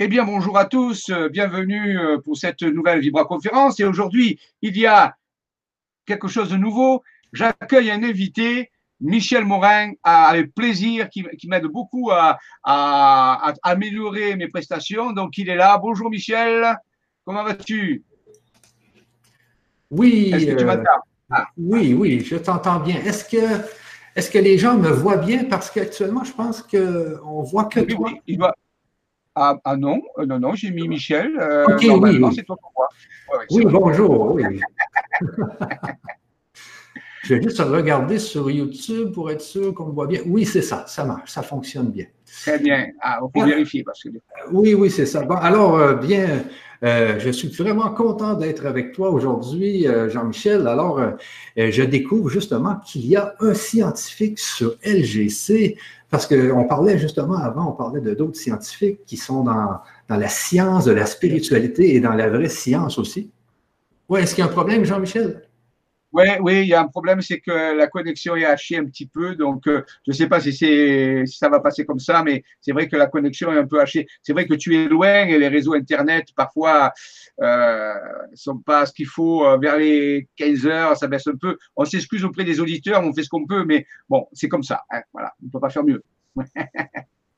Eh bien, bonjour à tous, euh, bienvenue euh, pour cette nouvelle Vibra-conférence. Et aujourd'hui, il y a quelque chose de nouveau. J'accueille un invité, Michel Morin, avec plaisir, qui, m'aide beaucoup à, améliorer mes prestations. Donc, il est là. Bonjour Michel, comment vas-tu? Oui. Est-ce que tu euh, m'entends? Ah. Oui, oui, je t'entends bien. Est-ce que, est que les gens me voient bien? Parce qu'actuellement, je pense qu'on voit que oui, toi. Oui, il doit, ah, ah, non, euh, non, non, j'ai mis Michel. Euh, normalement, c'est toi pour moi. oui, bonjour. Oui. Je vais juste regarder sur YouTube pour être sûr qu'on me voit bien. Oui, c'est ça, ça marche, ça fonctionne bien. Très bien. Ah, on peut vérifier parce que. Oui, oui, c'est ça. Bon, alors, euh, bien, je suis vraiment content d'être avec toi aujourd'hui, Jean-Michel. Alors, je découvre justement qu'il y a un scientifique sur LGC parce qu'on parlait justement avant, on parlait de d'autres scientifiques qui sont dans, dans, la science de la spiritualité et dans la vraie science aussi. Oui, est-ce qu'il y a un problème, Jean-Michel? Oui, oui, il y a un problème, c'est que la connexion est hachée un petit peu. Donc, euh, je ne sais pas si, si ça va passer comme ça, mais c'est vrai que la connexion est un peu hachée. C'est vrai que tu es loin et les réseaux Internet, parfois, ne euh, sont pas ce qu'il faut. Euh, vers les 15 heures, ça baisse un peu. On s'excuse auprès des auditeurs, on fait ce qu'on peut, mais bon, c'est comme ça. Hein, voilà, on ne peut pas faire mieux.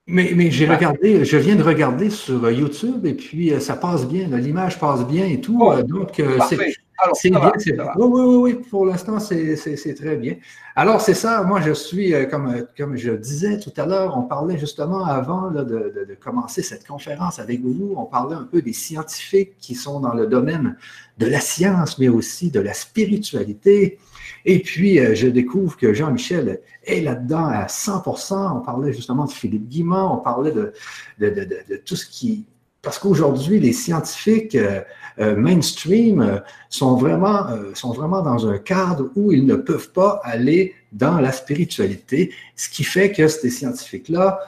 Mais, mais j'ai regardé, je viens de regarder sur YouTube et puis ça passe bien, l'image passe bien et tout. Oh, donc, c'est c'est bien, c'est Oui, oui, oui, pour l'instant, c'est très bien. Alors, c'est ça, moi, je suis, euh, comme, euh, comme je disais tout à l'heure, on parlait justement avant de, de, commencer cette conférence avec vous, on parlait un peu des scientifiques qui sont dans le domaine de la science, mais aussi de la spiritualité. Et puis, euh, je découvre que Jean-Michel est là-dedans à 100% On parlait justement de Philippe Guimont, on parlait de, de tout ce qui parce qu'aujourd'hui, les scientifiques euh, euh, mainstream euh, sont, vraiment, sont vraiment dans un cadre où ils ne peuvent pas aller dans la spiritualité, ce qui fait que ces scientifiques-là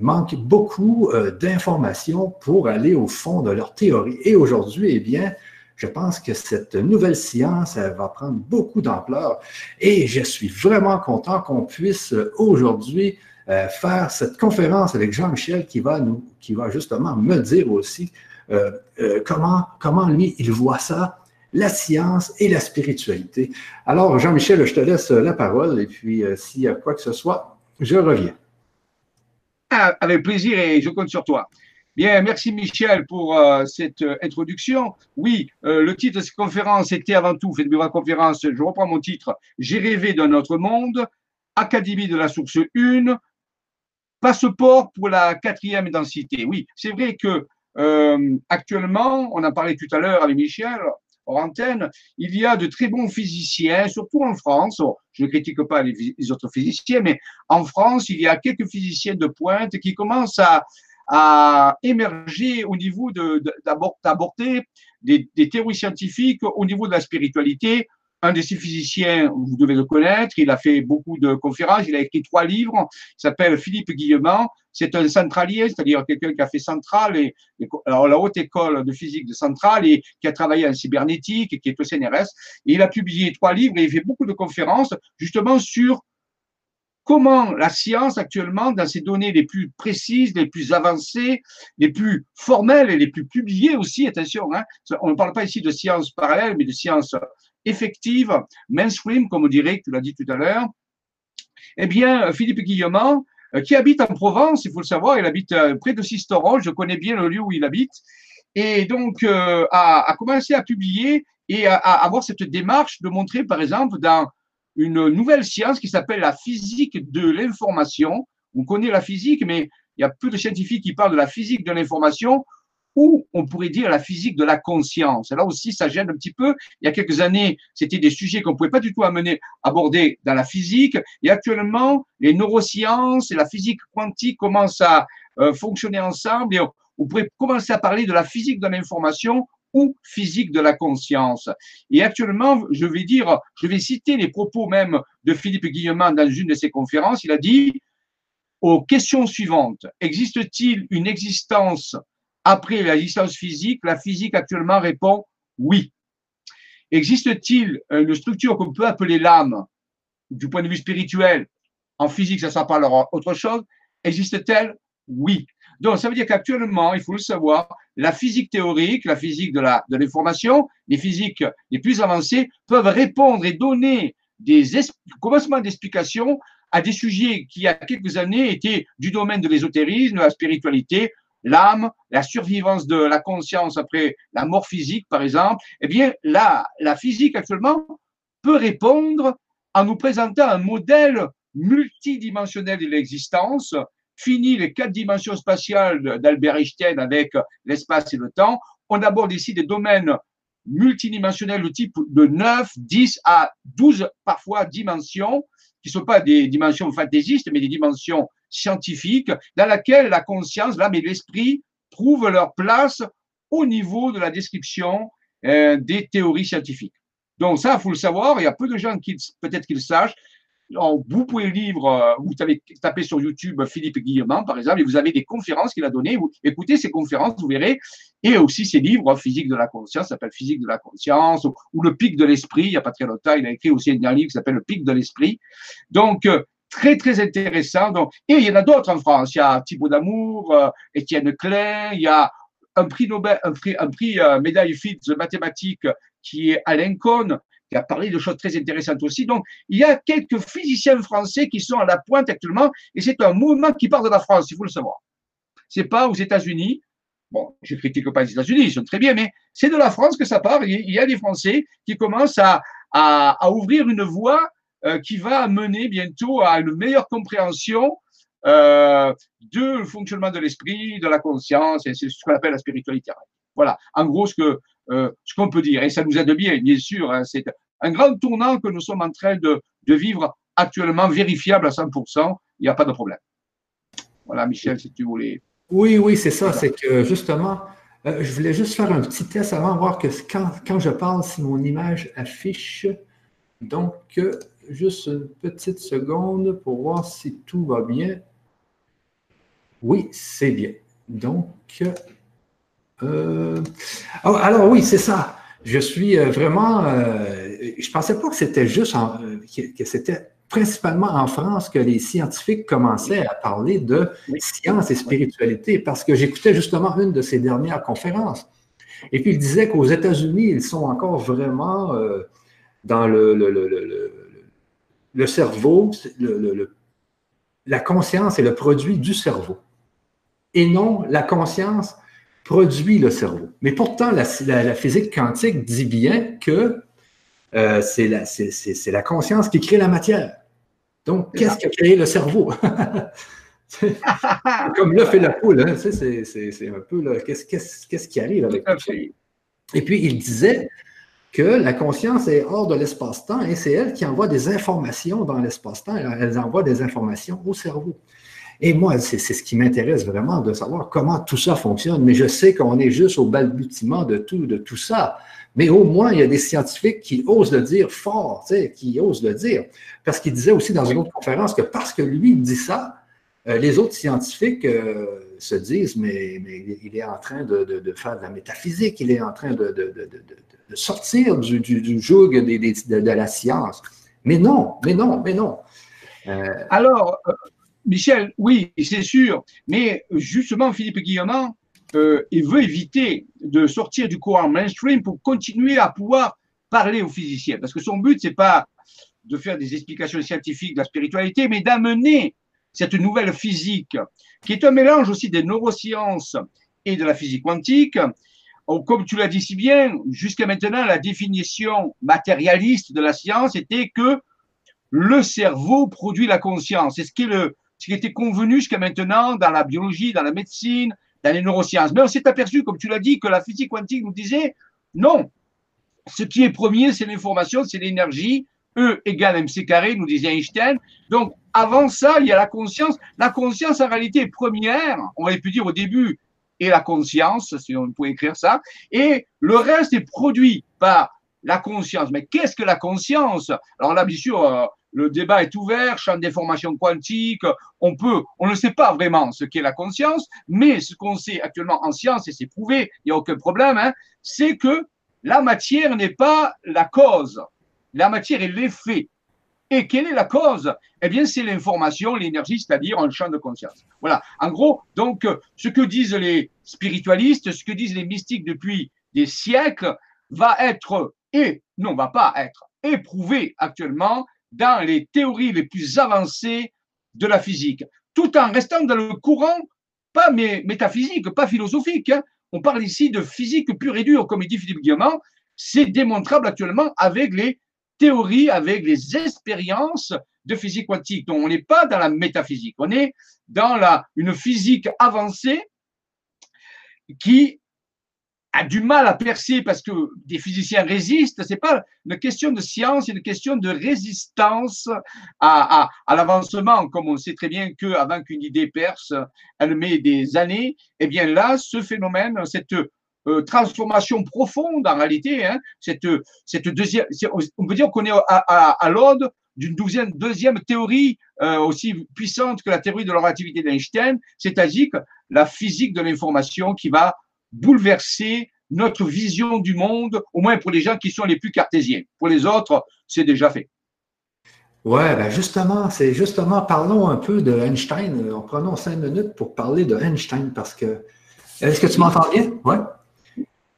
manquent beaucoup d'informations pour aller au fond de leur théorie. Et aujourd'hui, eh bien, je pense que cette nouvelle science va prendre beaucoup d'ampleur et je suis vraiment content qu'on puisse aujourd'hui euh, faire cette conférence avec Jean-Michel qui va nous, qui va justement me dire aussi euh, euh, comment, comment lui, il voit ça, la science et la spiritualité. Alors, Jean-Michel, je te laisse la parole et puis s'il y a quoi que ce soit, je reviens. Ah, avec plaisir et je compte sur toi. Bien, merci Michel pour cette introduction. Oui, le titre de cette conférence était avant tout, faites ma conférence, je reprends mon titre, J'ai rêvé d'un autre monde, Académie de la source 1, Passeport pour la quatrième densité. Oui, c'est vrai que euh, actuellement, on en parlait tout à l'heure avec Michel, hors antenne, il y a de très bons physiciens, surtout en France. je ne critique pas les, autres physiciens, mais en France, il y a quelques physiciens de pointe qui commencent à, à émerger au niveau d'aborder des, des théories scientifiques au niveau de la spiritualité, un de ces physiciens, vous devez le connaître, il a fait beaucoup de conférences, il a écrit trois livres, il s'appelle Philippe Guillemant, c'est un centralier, c'est-à-dire quelqu'un qui a fait Centrale, et, alors la haute école de physique de Centrale, et qui a travaillé en cybernétique, et qui est au CNRS, il a publié trois livres, et il fait beaucoup de conférences, justement sur comment la science actuellement, dans ses données les plus précises, les plus avancées, les plus formelles et les plus publiées aussi, attention, hein, on ne parle pas ici de science parallèle, mais de science effective, mainstream, comme on dirait, tu l'as dit tout à l'heure, eh bien, Philippe Guillemont, euh, qui habite en Provence, il faut le savoir, il habite euh, près de Sisteron, je connais bien le lieu où il habite, et donc euh, a, commencé à publier et à, avoir cette démarche de montrer, par exemple, dans une nouvelle science qui s'appelle la physique de l'information. On connaît la physique, mais il y a peu de scientifiques qui parlent de la physique de l'information ou on pourrait dire la physique de la conscience. Là aussi, ça gêne un petit peu. Il y a quelques années, c'était des sujets qu'on ne pouvait pas du tout amener, aborder dans la physique. Et actuellement, les neurosciences et la physique quantique commencent à euh, fonctionner ensemble et on, pourrait commencer à parler de la physique de l'information ou physique de la conscience. Et actuellement, je vais dire, je vais citer les propos même de Philippe Guillemant dans une de ses conférences. Il a dit aux questions suivantes, existe-t-il une existence après la licence physique, la physique actuellement répond oui. Existe-t-il une structure qu'on peut appeler l'âme du point de vue spirituel En physique, ça s'en parlera autre chose. Existe-t-elle? Oui. Donc, ça veut dire qu'actuellement, il faut le savoir, la physique théorique, la physique de la de l'information, les physiques les plus avancées peuvent répondre et donner des commencements d'explication à des sujets qui, il y a quelques années, étaient du domaine de l'ésotérisme, de la spiritualité, l'âme, la survivance de la conscience après la mort physique, par exemple. Eh bien, la, la physique, actuellement, peut répondre en nous présentant un modèle multidimensionnel de l'existence, fini les quatre dimensions spatiales d'Albert Einstein avec l'espace et le temps. On aborde ici des domaines multidimensionnels de type de 9, 10 à 12 parfois dimensions, qui ne sont pas des dimensions fantaisistes, mais des dimensions scientifiques, dans laquelle la conscience, l'âme et l'esprit trouvent leur place au niveau de la description euh, des théories scientifiques. Donc ça, il faut le savoir, il y a peu de gens qui peut-être qu'ils sachent, vous pouvez lire, euh, vous tapez sur YouTube Philippe Guillemant, par exemple, et vous avez des conférences qu'il a données. Vous écoutez ces conférences, vous verrez. Et aussi ses livres, Physique de la conscience, s'appelle Physique de la conscience, ou, Le pic de l'esprit. Il n'y a pas très longtemps, il a écrit aussi un livre qui s'appelle Le pic de l'esprit. Donc, euh, très, très intéressant. Donc, et il y en a d'autres en France. Il y a Thibaut Damour, euh, Étienne Klein, il y a un prix Nobel, un prix, un prix médaille Fields mathématiques qui est Alain Cohn qui a parlé de choses très intéressantes aussi. Donc, il y a quelques physiciens français qui sont à la pointe actuellement, et c'est un mouvement qui part de la France, il faut le savoir. C'est pas aux États-Unis. Bon, je critique pas les États-Unis, ils sont très bien, mais c'est de la France que ça part. Il y a des Français qui commencent à, à, ouvrir une voie euh, qui va mener bientôt à une meilleure compréhension euh, du fonctionnement de l'esprit, de la conscience, et c'est ce qu'on appelle la spiritualité. Voilà, en gros, ce que euh, ce qu'on peut dire. Et ça nous aide bien, bien sûr. Hein, c'est un grand tournant que nous sommes en train de, de vivre actuellement, vérifiable à 100%. Il n'y a pas de problème. Voilà, Michel, si tu voulais. Oui, oui, c'est ça. C'est que justement, euh, je voulais juste faire un petit test avant, voir que quand, quand je parle, si mon image affiche. Donc, euh, juste une petite seconde pour voir si tout va bien. Oui, c'est bien. Donc, euh, oh, alors oui, c'est ça. Je suis euh, vraiment. Euh, je pensais pas que c'était juste que, c'était principalement en France que les scientifiques commençaient à parler de science et spiritualité, parce que j'écoutais justement une de ces dernières conférences. Et puis il disait qu'aux États-Unis, ils sont encore vraiment dans le, le cerveau, la conscience est le produit du cerveau. Et non, la conscience produit le cerveau. Mais pourtant, la, physique quantique dit bien que euh, c'est la, conscience qui crée la matière. Donc, qu'est-ce qui a créé le cerveau? comme l'œuf et la poule, hein, c'est un peu qu'est-ce qui arrive avec ça? Et puis, il disait que la conscience est hors de l'espace-temps et c'est elle qui envoie des informations dans l'espace-temps. Elle envoie des informations au cerveau. Et moi, c'est ce qui m'intéresse vraiment de savoir comment tout ça fonctionne. Mais je sais qu'on est juste au balbutiement de tout, de tout ça. Mais au moins, il y a des scientifiques qui osent le dire fort, qui osent le dire. Parce qu'il disait aussi dans une autre conférence que parce que lui dit ça, euh, les autres scientifiques euh, se disent, mais, il est en train de, faire de la métaphysique, il est en train de sortir du, du, de, la science. Mais non, mais non, mais non. Euh, Alors, Michel, oui, c'est sûr, mais justement, Philippe Guillemant, euh, il veut éviter de sortir du courant mainstream pour continuer à pouvoir parler aux physiciens. Parce que son but, c'est pas de faire des explications scientifiques de la spiritualité, mais d'amener cette nouvelle physique, qui est un mélange aussi des neurosciences et de la physique quantique. Comme tu l'as dit si bien, jusqu'à maintenant, la définition matérialiste de la science était que le cerveau produit la conscience. C'est ce qui était convenu jusqu'à maintenant dans la biologie, dans la médecine, dans les neurosciences. Mais on s'est aperçu, comme tu l'as dit, que la physique quantique nous disait non. Ce qui est premier, c'est l'information, c'est l'énergie. E égale mc carré, nous disait Einstein. Donc, avant ça, il y a la conscience. La conscience, en réalité, est première, on aurait pu dire au début, et la conscience, si on pouvait écrire ça. Et le reste est produit par la conscience. Mais qu'est-ce que la conscience? Alors là, bien sûr, euh, le débat est ouvert, champ des formations quantiques, on peut, on ne sait pas vraiment ce qu'est la conscience, mais ce qu'on sait actuellement en science, et c'est prouvé, il n'y a aucun problème, hein, c'est que la matière n'est pas la cause, la matière est l'effet. Et quelle est la cause? Eh bien, c'est l'information, l'énergie, c'est-à-dire un champ de conscience. Voilà. En gros, donc, ce que disent les spiritualistes, ce que disent les mystiques depuis des siècles, va être et non va pas être éprouvé actuellement dans les théories les plus avancées de la physique, tout en restant dans le courant pas métaphysique, pas philosophique. Hein. On parle ici de physique pure et dure, comme dit Philippe Guillemot. C'est démontrable actuellement avec les théories, avec les expériences de physique quantique. Donc, on n'est pas dans la métaphysique, on est dans la, une physique avancée qui a du mal à percer parce que des physiciens résistent. C'est pas une question de science, c'est une question de résistance à, à, l'avancement. Comme on sait très bien que avant qu'une idée perce, elle met des années. Et eh bien là, ce phénomène, cette euh, transformation profonde en réalité, hein, cette, deuxième, on peut dire qu'on est à, à, l'aube d'une deuxième, théorie euh, aussi puissante que la théorie de la relativité d'Einstein, c'est-à-dire la physique de l'information qui va bouleverser notre vision du monde, au moins pour les gens qui sont les plus cartésiens. Pour les autres, c'est déjà fait. Ouais, ben justement, c'est justement, parlons un peu de Einstein. En prenant cinq minutes pour parler de Einstein parce que. Est-ce que tu m'entends bien? Ouais.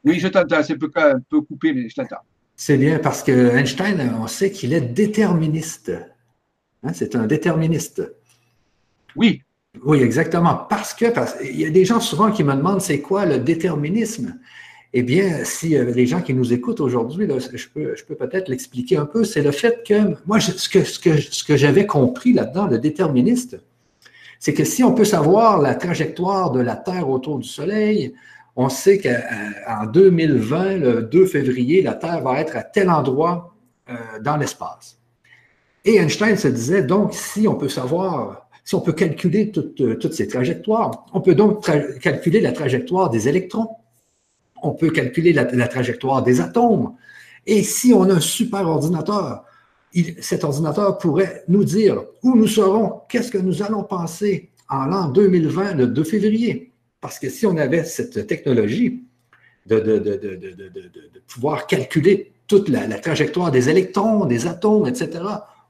Oui, je t'entends. C'est un peu coupé, mais je t'entends. C'est bien parce que Einstein, on sait qu'il est déterministe. Hein, c'est un déterministe. Oui. Oui, exactement. Parce que, parce il y a des gens souvent qui me demandent c'est quoi le déterminisme? Eh bien, si euh, les gens qui nous écoutent aujourd'hui, je peux, je peux peut-être l'expliquer un peu, c'est le fait que moi, ce que, ce que, ce que j'avais compris là-dedans, le déterministe, c'est que si on peut savoir la trajectoire de la Terre autour du Soleil, on sait qu'en 2020, le 2 février, la Terre va être à tel endroit euh, dans l'espace. Et Einstein se disait, donc, si on peut savoir si on peut calculer euh, toutes, ces trajectoires, on peut donc calculer la trajectoire des électrons, on peut calculer la, trajectoire des atomes. Et si on a un super ordinateur, cet ordinateur pourrait nous dire où nous serons, qu'est-ce que nous allons penser en l'an 2020, le 2 février. Parce que si on avait cette technologie de, pouvoir calculer toute la, trajectoire des électrons, des atomes, etc.,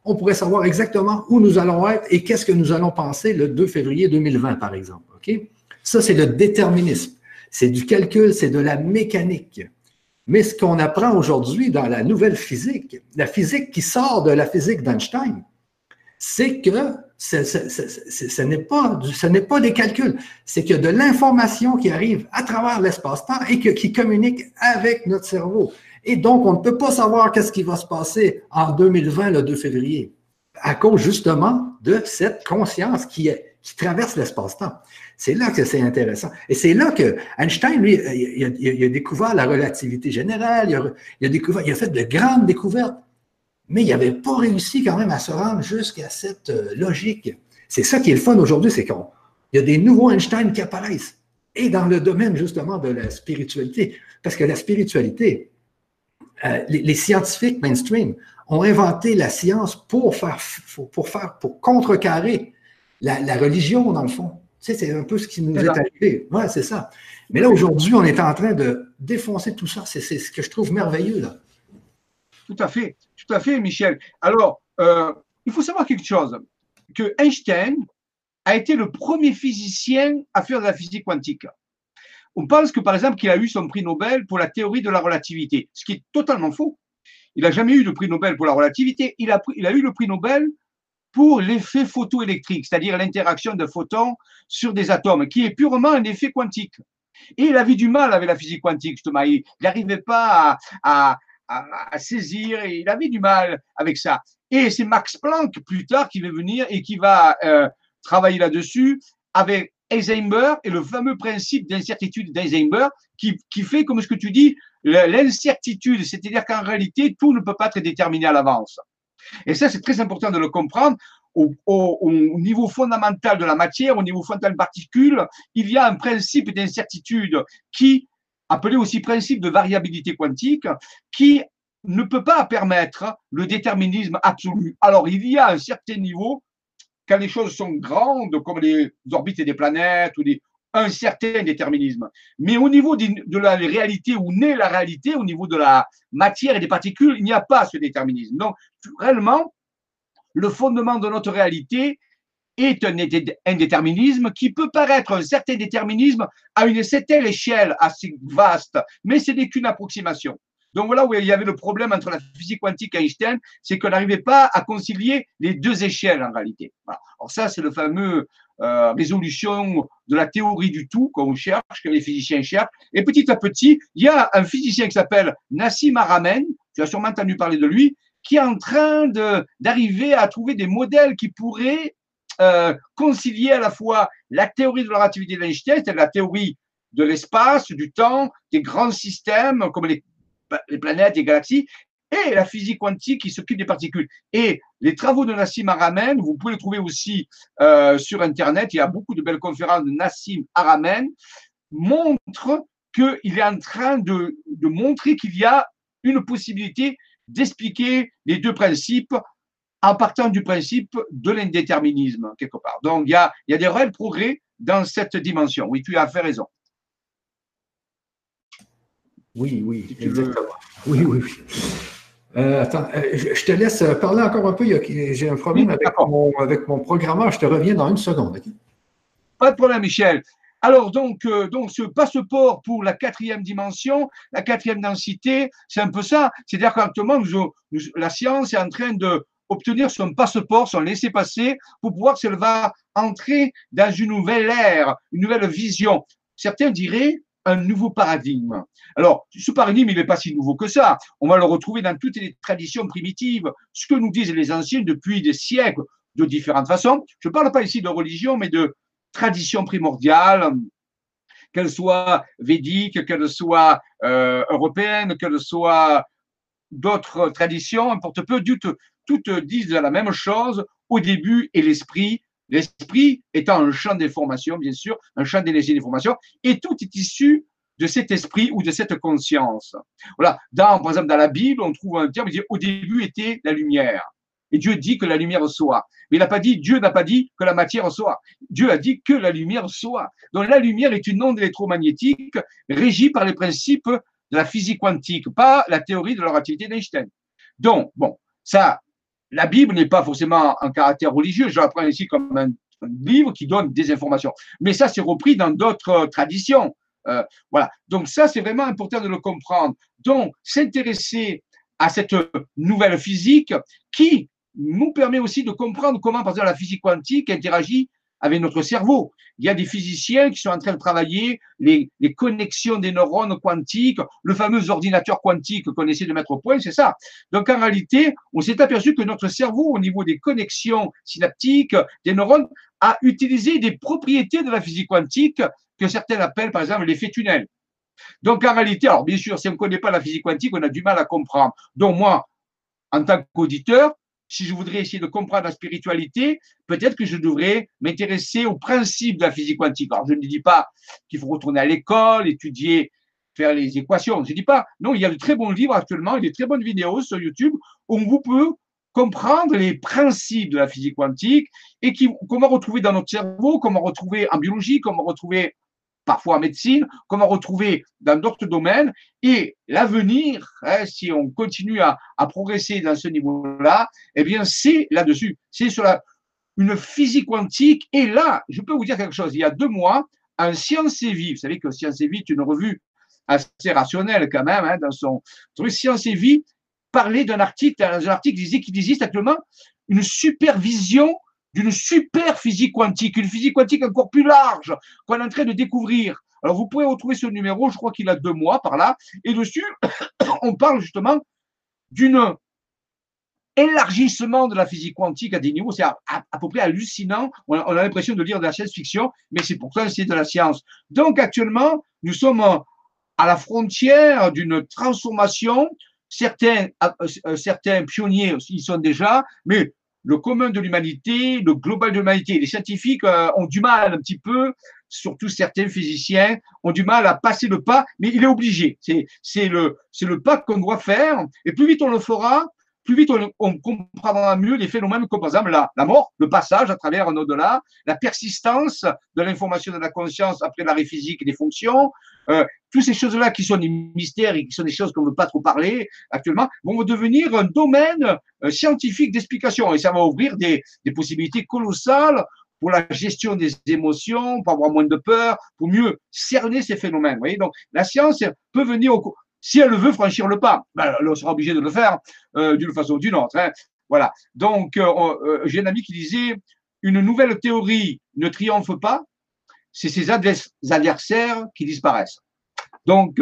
on pourrait savoir exactement où nous allons être et qu'est-ce que nous allons penser le 2 février 2020, par exemple. Ça, c'est le déterminisme. C'est du calcul, c'est de la mécanique. Mais ce qu'on apprend aujourd'hui dans la nouvelle physique, la physique qui sort de la physique d'Einstein, c'est que ce, n'est pas, pas des calculs, c'est que de l'information qui arrive à travers l'espace-temps et qui communique avec notre cerveau. Et donc, on ne peut pas savoir qu'est-ce qui va se passer en 2020, le 2 février, à cause justement de cette conscience qui, qui traverse l'espace-temps. C'est là que c'est intéressant. Et c'est là que Einstein, lui, il a, découvert la relativité générale, il a, découvert, il a fait de grandes découvertes, mais il n'avait pas réussi quand même à se rendre jusqu'à cette euh, logique. C'est ça qui est le fun aujourd'hui, c'est qu'il y a des nouveaux Einstein qui apparaissent. Et dans le domaine justement de la spiritualité, parce que la spiritualité, euh, les, scientifiques mainstream ont inventé la science pour faire, pour faire, pour contrecarrer la, religion, dans le fond. Tu sais, c'est un peu ce qui nous est, arrivé. Ouais, c'est ça. Mais là, aujourd'hui, on est en train de défoncer tout ça. C'est ce que je trouve merveilleux, là. Tout à fait, tout à fait, Michel. Alors, euh, il faut savoir quelque chose, que Einstein a été le premier physicien à faire de la physique quantique. On pense que, par exemple, qu'il a eu son prix Nobel pour la théorie de la relativité, ce qui est totalement faux. Il n'a jamais eu de prix Nobel pour la relativité, il a, eu le prix Nobel pour l'effet photoélectrique, c'est-à-dire l'interaction de photons sur des atomes, qui est purement un effet quantique. Et il avait du mal avec la physique quantique, justement. Il n'arrivait pas à, saisir, et il avait du mal avec ça. Et c'est Max Planck, plus tard, qui va venir et qui va euh, travailler là-dessus avec Heisenberg et le fameux principe d'incertitude d'Eisenberg qui, qui fait, comme ce que tu dis, l'incertitude, c'est-à-dire qu'en réalité, tout ne peut pas être déterminé à l'avance. Et ça, c'est très important de le comprendre. Au, au, niveau fondamental de la matière, au niveau fondamental particule, il y a un principe d'incertitude qui, appelé aussi principe de variabilité quantique, qui ne peut pas permettre le déterminisme absolu. Alors, il y a un certain niveau quand les choses sont grandes, comme les orbites des planètes ou des, un certain déterminisme. Mais au niveau de la réalité, où naît la réalité, au niveau de la matière et des particules, il n'y a pas ce déterminisme. Donc, réellement, le fondement de notre réalité est un indéterminisme qui peut paraître un certain déterminisme à une certaine échelle assez vaste, mais ce n'est qu'une approximation. Donc voilà où il y avait le problème entre la physique quantique et Einstein, c'est qu'on n'arrivait pas à concilier les deux échelles en réalité. Alors ça, c'est le fameux euh, résolution de la théorie du tout qu'on cherche, que les physiciens cherchent. Et petit à petit, il y a un physicien qui s'appelle Nassim Haramein, tu as sûrement entendu parler de lui, qui est en train d'arriver à trouver des modèles qui pourraient euh, concilier à la fois la théorie de la relativité d'Einstein, c'est-à-dire la théorie de l'espace, du temps, des grands systèmes comme les, les planètes, les galaxies, et la physique quantique qui s'occupe des particules. Et les travaux de Nassim Haramein, vous pouvez les trouver aussi euh, sur Internet, il y a beaucoup de belles conférences de Nassim Haramein, montrent qu'il est en train de, de montrer qu'il y a une possibilité d'expliquer les deux principes en partant du principe de l'indéterminisme, quelque part. Donc, il y a, il y a des réels progrès dans cette dimension. Oui, tu as fait raison. Oui, oui, exactement. Oui, oui, oui. Euh, attends, euh, je te laisse parler encore un peu. J'ai un problème avec, mon, avec, mon, programmeur. Je te reviens dans une seconde. Pas de problème, Michel. Alors, donc, euh, donc, ce passeport pour la quatrième dimension, la quatrième densité, c'est un peu ça. C'est-à-dire qu'actuellement, la science est en train de obtenir son passeport, son laisser-passer, pour pouvoir si elle va entrer dans une nouvelle ère, une nouvelle vision. Certains diraient un nouveau paradigme. Alors, ce paradigme, il n'est pas si nouveau que ça. On va le retrouver dans toutes les traditions primitives, ce que nous disent les anciens depuis des siècles, de différentes façons. Je ne parle pas ici de religion, mais de tradition primordiale, qu'elle soit védique, qu'elle soit euh, européenne, qu'elle soit d'autres traditions, importe peu, toutes disent la même chose au début et l'esprit L'esprit étant un champ d'information, bien sûr, un champ d'énergie d'information, et tout est issu de cet esprit ou de cette conscience. Voilà. Dans, par exemple, dans la Bible, on trouve un terme qui dit au début était la lumière. Et Dieu dit que la lumière soit. Mais il n'a pas dit, Dieu n'a pas dit que la matière soit. Dieu a dit que la lumière soit. Donc la lumière est une onde électromagnétique régie par les principes de la physique quantique, pas la théorie de la relativité d'Einstein. Donc, bon, ça, la Bible n'est pas forcément un caractère religieux. Je l'apprends ici comme un, livre qui donne des informations. Mais ça, c'est repris dans d'autres traditions. Euh, voilà. Donc ça, c'est vraiment important de le comprendre. Donc, s'intéresser à cette nouvelle physique qui nous permet aussi de comprendre comment, par exemple, la physique quantique interagit avec notre cerveau. Il y a des physiciens qui sont en train de travailler les, les connexions des neurones quantiques, le fameux ordinateur quantique qu'on essaie de mettre au point, c'est ça. Donc en réalité, on s'est aperçu que notre cerveau, au niveau des connexions synaptiques, des neurones, a utilisé des propriétés de la physique quantique que certains appellent par exemple l'effet tunnel. Donc en réalité, alors bien sûr, si on ne connaît pas la physique quantique, on a du mal à comprendre. Donc moi, en tant qu'auditeur, si je voudrais essayer de comprendre la spiritualité, peut-être que je devrais m'intéresser au principe de la physique quantique. Alors, je ne dis pas qu'il faut retourner à l'école, étudier, faire les équations. Je ne dis pas, non, il y a de très bons livres actuellement et de très bonnes vidéos sur YouTube où vous pouvez comprendre les principes de la physique quantique et qui, comment retrouver dans notre cerveau, comment retrouver en biologie, comment retrouver parfois en médecine, comment retrouver dans d'autres domaines. Et l'avenir, hein, si on continue à, progresser dans ce niveau-là, eh bien, c'est là-dessus. C'est sur une physique quantique. Et là, je peux vous dire quelque chose. Il y a deux mois, un Science et Vie, vous savez que Science et Vie est une revue assez rationnelle quand même, hein, dans son truc, Science et Vie parlait d'un article, un article disait qu'il existe actuellement une supervision d'une super physique quantique, une physique quantique encore plus large qu'on est en train de découvrir. Alors vous pouvez retrouver ce numéro, je crois qu'il a deux mois par là, et dessus, on parle justement d'une élargissement de la physique quantique à des niveaux, c'est à, peu près hallucinant. On a, l'impression de lire de la science-fiction, mais c'est pourtant c'est de la science. Donc actuellement, nous sommes à la frontière d'une transformation. Certains, euh, certains pionniers y sont déjà, mais le commun de l'humanité, le global de l'humanité. Les scientifiques euh, ont du mal un petit peu, surtout certains physiciens, ont du mal à passer le pas, mais il est obligé. C'est, le, c'est le pas qu'on doit faire. Et plus vite on le fera, plus vite on, comprendra mieux les phénomènes comme par exemple la, mort, le passage à travers un au-delà, la persistance de l'information de la conscience après l'arrêt physique des fonctions, euh, toutes ces choses-là qui sont des mystères et qui sont des choses qu'on ne veut pas trop parler actuellement, vont devenir un domaine euh, scientifique d'explication et ça va ouvrir des, possibilités colossales pour la gestion des émotions, pour avoir moins de peur, pour mieux cerner ces phénomènes. Vous voyez Donc, la science peut venir au, si elle veut franchir le pas, ben, elle sera obligée de le faire euh, d'une façon ou d'une autre. Hein. Voilà. Donc, euh, euh, j'ai un ami qui disait une nouvelle théorie ne triomphe pas, c'est ses adversaires qui disparaissent. Donc,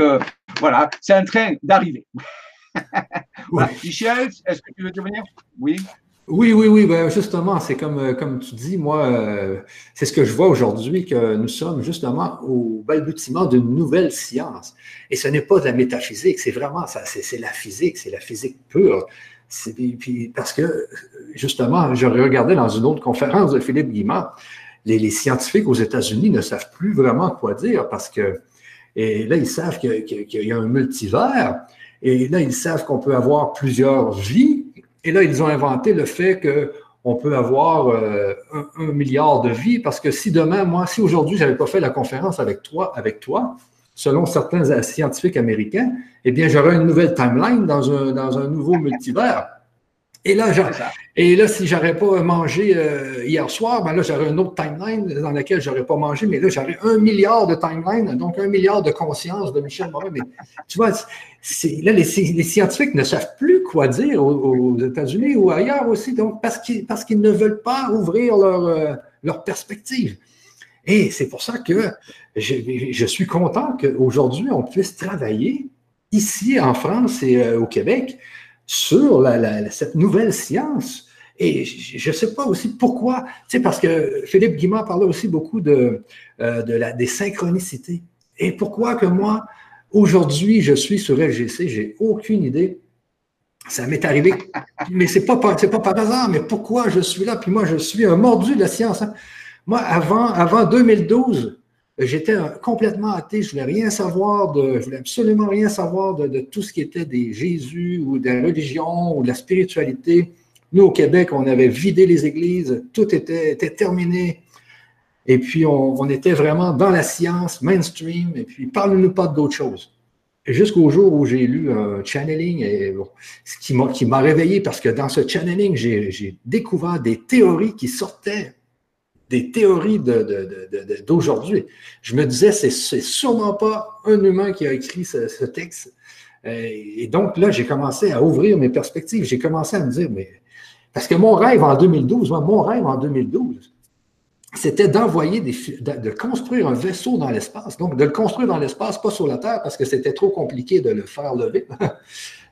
voilà, c'est un train d'arrivée. Michel, est-ce que tu veux venir Oui. Oui, oui, oui, ben justement, c'est comme, euh, tu dis, moi, euh, c'est ce que je vois aujourd'hui, que nous sommes justement au balbutiement d'une nouvelle science. Et ce n'est pas de la métaphysique, c'est vraiment ça, c'est la physique, c'est la physique pure. Puis, parce que, justement, je regardais dans une autre conférence de Philippe Guimard, les, les scientifiques aux États-Unis ne savent plus vraiment quoi dire parce que, et là, ils savent qu'il y a un multivers, et là, ils savent qu'on peut avoir plusieurs vies, et là, ils ont inventé le fait qu'on peut avoir euh, un, milliard de vies, parce que si demain, moi, si aujourd'hui, je n'avais pas fait la conférence avec toi, avec toi, selon certains scientifiques américains, eh bien, j'aurais une nouvelle timeline dans un, dans un nouveau multivers. Et là, et là, si j'aurais pas mangé euh, hier soir, ben là, j'aurais une autre timeline dans laquelle j'aurais pas mangé, mais là, j'aurais un milliard de timelines, donc un milliard de conscience de Michel Morin. Mais tu vois, là, les, scientifiques ne savent plus quoi dire aux, États-Unis ou ailleurs aussi, donc parce qu'ils parce qu'ils ne veulent pas ouvrir leur, euh, leur perspective. Et c'est pour ça que je, je suis content qu'aujourd'hui, on puisse travailler ici en France et euh, au Québec sur cette nouvelle science. Et je ne sais pas aussi pourquoi, tu parce que Philippe Guimard parlait aussi beaucoup de, euh, la, des synchronicités. Et pourquoi que moi, aujourd'hui, je suis sur LGC, j'ai aucune idée. Ça m'est arrivé, mais ce n'est pas, pas par hasard, mais pourquoi je suis là? Puis moi, je suis un mordu de la science. Hein. Moi, avant, avant 2012, J'étais complètement athée, je voulais rien savoir de, je voulais absolument rien savoir de, tout ce qui était des Jésus ou de la religion ou de la spiritualité. Nous, au Québec, on avait vidé les églises, tout était, terminé. Et puis, on, était vraiment dans la science, mainstream, et puis, parle-nous pas d'autre chose. Jusqu'au jour où j'ai lu un channeling, et ce qui m'a réveillé, parce que dans ce channeling, j'ai découvert des théories qui sortaient des théories d'aujourd'hui. je me disais, c'est sûrement pas un humain qui a écrit ce, texte. Euh, et donc là, j'ai commencé à ouvrir mes perspectives. J'ai commencé à me dire, mais. Parce que mon rêve en 2012, mon rêve en 2012, c'était d'envoyer des. de construire un vaisseau dans l'espace. Donc, de le construire dans l'espace, pas sur la Terre, parce que c'était trop compliqué de le faire lever.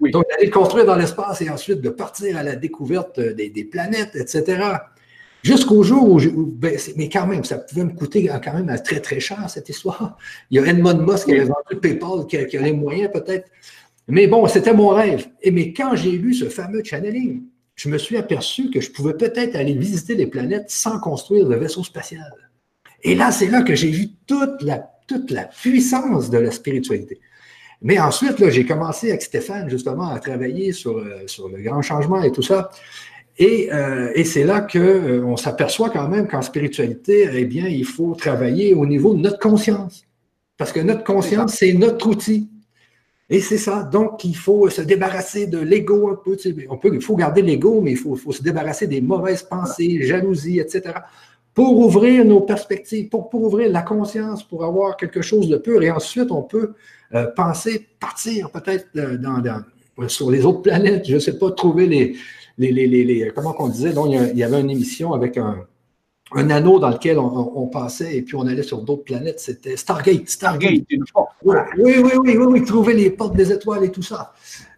Donc, d'aller le construire dans l'espace et ensuite de partir à la découverte des, des planètes, etc. Jusqu'au jour où, ben, mais quand même, ça pouvait me coûter quand même très, très cher, cette histoire. Il y a Edmond Musk qui avait vendu PayPal, qui a, les moyens peut-être. Mais bon, c'était mon rêve. Et mais quand j'ai lu ce fameux channeling, je me suis aperçu que je pouvais peut-être aller visiter les planètes sans construire de vaisseau spatial. Et là, c'est là que j'ai vu toute la, toute la puissance de la spiritualité. Mais ensuite, j'ai commencé avec Stéphane, justement, à travailler sur, euh, sur le grand changement et tout ça. Euh, et, c'est là qu'on euh, s'aperçoit quand même qu'en spiritualité, eh bien, il faut travailler au niveau de notre conscience. Parce que notre conscience, c'est notre outil. Et c'est ça. Donc, il faut se débarrasser de l'ego un peu. On peut, il faut garder l'ego, mais il faut, se débarrasser des mauvaises pensées, jalousie, etc. Pour ouvrir nos perspectives, pour, ouvrir la conscience, pour avoir quelque chose de pur. Et ensuite, on peut euh, penser, partir peut-être sur les autres planètes, je ne sais pas, trouver les, les, les, les, comment qu'on disait, donc, il y avait une émission avec un, un anneau dans lequel on, passait et puis on allait sur d'autres planètes. C'était Stargate. Stargate. Oui, oui, oui, oui, oui, trouver les portes des étoiles et tout ça.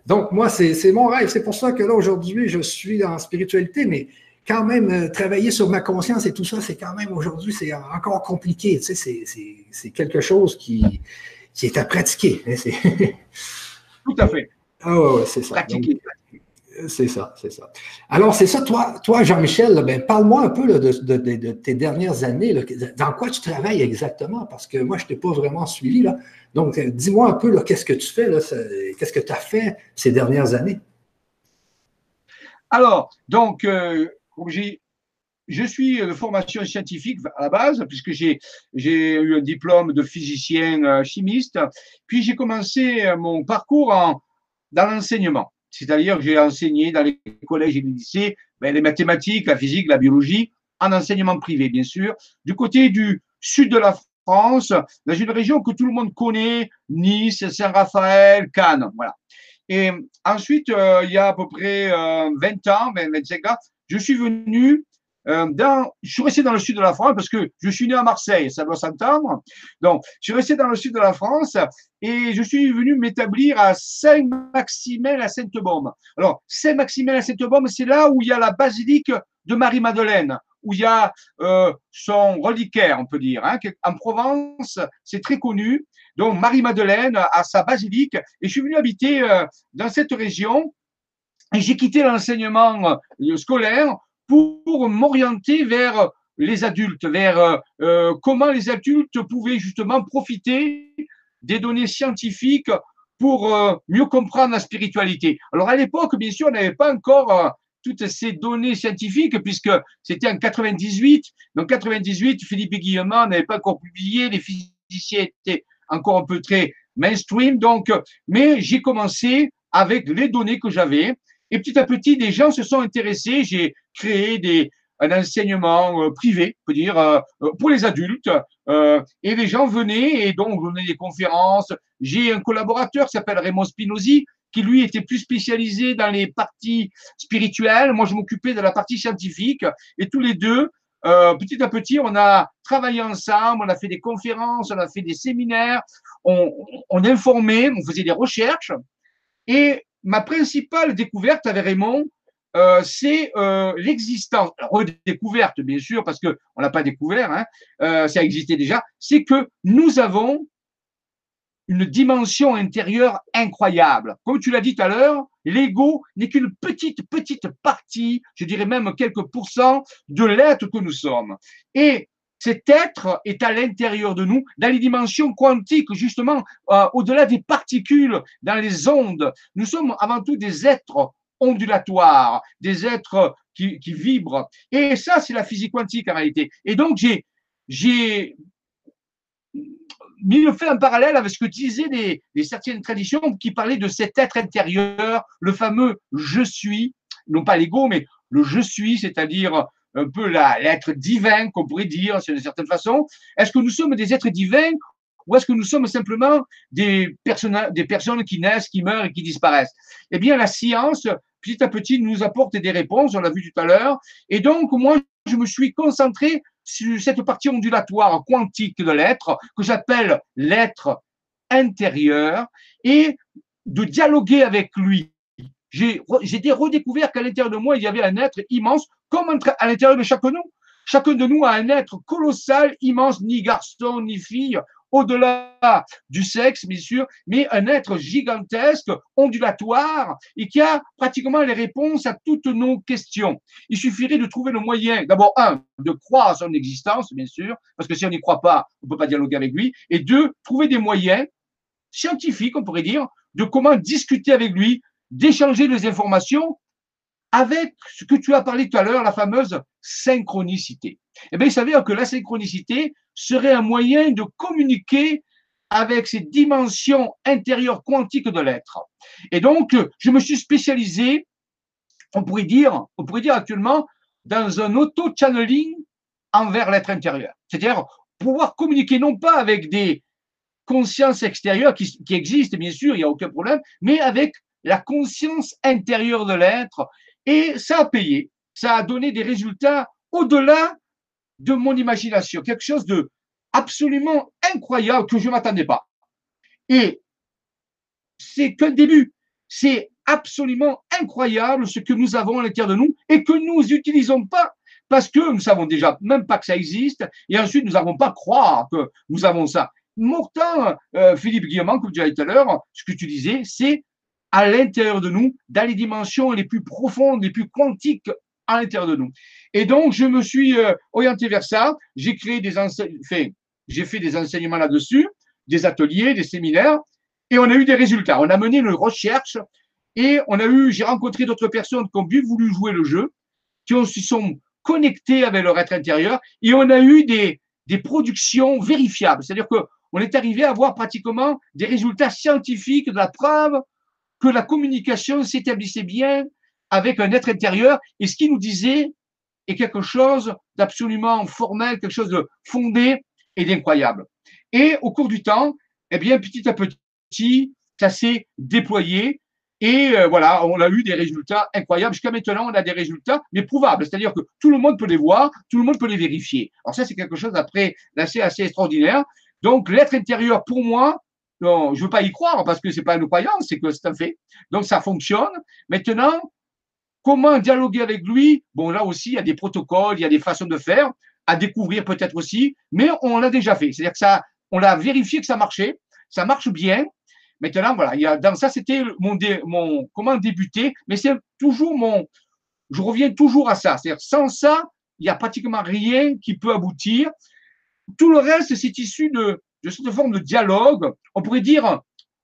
Donc, moi, c'est mon rêve. C'est pour ça que là, aujourd'hui, je suis en spiritualité, mais quand même, euh, travailler sur ma conscience et tout ça, c'est quand même aujourd'hui, c'est encore compliqué. Tu sais, c'est quelque chose qui, qui est à pratiquer. Hein, tout à fait. Ah ouais, c'est ça. Pratiquer. C'est ça, c'est ça. Alors, c'est ça, toi, toi Jean-Michel, ben, parle-moi un peu de, tes dernières années. dans quoi tu travailles exactement? Parce que moi, je ne t'ai pas vraiment suivi. Là. Donc, euh, dis-moi un peu qu'est-ce que tu fais, qu'est-ce que tu as fait ces dernières années? Alors, donc, euh, je suis de formation scientifique à la base, puisque j'ai eu un diplôme de physicien euh, chimiste. Puis j'ai commencé euh, mon parcours en, dans l'enseignement. C'est-à-dire que j'ai enseigné dans les collèges et les lycées ben, les mathématiques, la physique, la biologie, en enseignement privé, bien sûr. Du côté du sud de la France, dans une région que tout le monde connaît, Nice, Saint-Raphaël, Cannes, voilà. Et ensuite, euh, il y a à peu près 20 ans, 25 ans, je suis venu euh, je suis resté dans le sud de la France parce que je suis né à Marseille, ça doit s'entendre. Donc, je suis resté dans le sud de la France et je suis venu m'établir à Saint-Maximin à Sainte-Baume. Alors, Saint-Maximin à Sainte-Baume, c'est là où il y a la basilique de Marie-Madeleine, où il y a euh, son reliquaire, on peut dire. Hein, en Provence, c'est très connu. Donc, Marie-Madeleine a sa basilique et je suis venu habiter euh, dans cette région et j'ai quitté l'enseignement euh, scolaire pour m'orienter vers les adultes, vers euh, euh, comment les adultes pouvaient justement profiter des données scientifiques pour euh, mieux comprendre la spiritualité. Alors à l'époque, bien sûr, on n'avait pas encore toutes ces données scientifiques puisque c'était en 98. Donc 98, Philippe Guillemot n'avait pas encore publié, les physiciens étaient encore un peu très mainstream. Donc, mais j'ai commencé avec les données que j'avais et petit à petit, des gens se sont intéressés. J'ai créé des, un enseignement euh, privé, peut dire, euh, euh, pour les adultes. et les gens venaient et donc venaient des conférences. J'ai un collaborateur qui s'appelle Raymond Spinozzi, qui lui était plus spécialisé dans les parties spirituelles. Moi, je m'occupais de la partie scientifique. Et tous les deux, petit à petit, on a travaillé ensemble, on a fait des conférences, on a fait des séminaires, on, on informait, on faisait des recherches. Et ma principale découverte avec Raymond, euh, c'est euh, l'existence, redécouverte bien sûr, parce qu'on ne l'a pas découvert, hein, euh, ça existait déjà, c'est que nous avons une dimension intérieure incroyable. Comme tu l'as dit tout à l'heure, l'ego n'est qu'une petite, petite partie, je dirais même quelques pourcents de l'être que nous sommes. Et cet être est à l'intérieur de nous, dans les dimensions quantiques, justement, euh, au-delà des particules, dans les ondes. Nous sommes avant tout des êtres ondulatoires, des êtres qui, vibrent. Et ça, c'est la physique quantique en réalité. Et donc, j'ai, j'ai mis le fait en parallèle avec ce que disaient les, les certaines traditions qui parlaient de cet être intérieur, le fameux je suis, non pas l'ego, mais le je suis, c'est-à-dire un peu l'être divin, qu'on pourrait dire, d'une certaine façon. Est-ce que nous sommes des êtres divins ou est-ce que nous sommes simplement des, des personnes qui naissent, qui meurent et qui disparaissent? Eh bien, la science, petit à petit, nous apporte des réponses, on l'a vu tout à l'heure. Et donc, moi, je me suis concentré sur cette partie ondulatoire quantique de l'être, que j'appelle l'être intérieur, et de dialoguer avec lui. J'ai redécouvert qu'à l'intérieur de moi, il y avait un être immense comme à l'intérieur de chacun de nous. Chacun de nous a un être colossal, immense, ni garçon, ni fille, au-delà du sexe, bien sûr, mais un être gigantesque, ondulatoire, et qui a pratiquement les réponses à toutes nos questions. Il suffirait de trouver le moyen, d'abord, un, de croire à son existence, bien sûr, parce que si on n'y croit pas, on ne peut pas dialoguer avec lui, et deux, trouver des moyens scientifiques, on pourrait dire, de comment discuter avec lui, d'échanger des informations avec ce que tu as parlé tout à l'heure, la fameuse synchronicité. Eh bien, il s'avère que la synchronicité serait un moyen de communiquer avec ces dimensions intérieures quantiques de l'être. Et donc, je me suis spécialisé, on pourrait dire, on pourrait dire actuellement, dans un auto-channeling envers l'être intérieur. C'est-à-dire pouvoir communiquer non pas avec des consciences extérieures qui, qui existent, bien sûr, il n'y a aucun problème, mais avec la conscience intérieure de l'être et ça a payé. Ça a donné des résultats au-delà de mon imagination. Quelque chose de absolument incroyable que je ne m'attendais pas. Et c'est qu'un début. C'est absolument incroyable ce que nous avons à l'intérieur de nous et que nous n'utilisons pas parce que nous savons déjà même pas que ça existe et ensuite nous n'avons pas croire que nous avons ça. Pourtant, euh, Philippe Guillemont, comme tu dit tout à l'heure, ce que tu disais, c'est à l'intérieur de nous, dans les dimensions les plus profondes, les plus quantiques à l'intérieur de nous. Et donc, je me suis euh, orienté vers ça. J'ai créé des enfin, j'ai fait des enseignements là-dessus, des ateliers, des séminaires, et on a eu des résultats. On a mené une recherche Et on a eu, j'ai rencontré d'autres personnes qui ont bien voulu jouer le jeu, qui se sont connectés avec leur être intérieur, et on a eu des, des productions vérifiables. C'est-à-dire qu'on est arrivé à avoir pratiquement des résultats scientifiques de la preuve que la communication s'établissait bien avec un être intérieur, et ce qui nous disait est quelque chose d'absolument formel, quelque chose de fondé et d'incroyable. Et au cours du temps, eh bien, petit à petit, ça s'est déployé. Et euh, voilà, on a eu des résultats incroyables. Jusqu'à maintenant, on a des résultats, mais prouvables. C'est-à-dire que tout le monde peut les voir, tout le monde peut les vérifier. Alors ça, c'est quelque chose d'après assez, assez extraordinaire. Donc, l'être intérieur, pour moi, non, je veux pas y croire parce que c'est pas une croyance, c'est que c'est un fait. Donc, ça fonctionne. Maintenant, comment dialoguer avec lui? Bon, là aussi, il y a des protocoles, il y a des façons de faire à découvrir peut-être aussi, mais on l'a déjà fait. C'est-à-dire que ça, on l'a vérifié que ça marchait, ça marche bien. Maintenant, voilà, il y a, dans ça, c'était mon, mon comment débuter, mais c'est toujours mon, je reviens toujours à ça. C'est-à-dire, sans ça, il n'y a pratiquement rien qui peut aboutir. Tout le reste, c'est issu de, de cette forme de dialogue. On pourrait dire,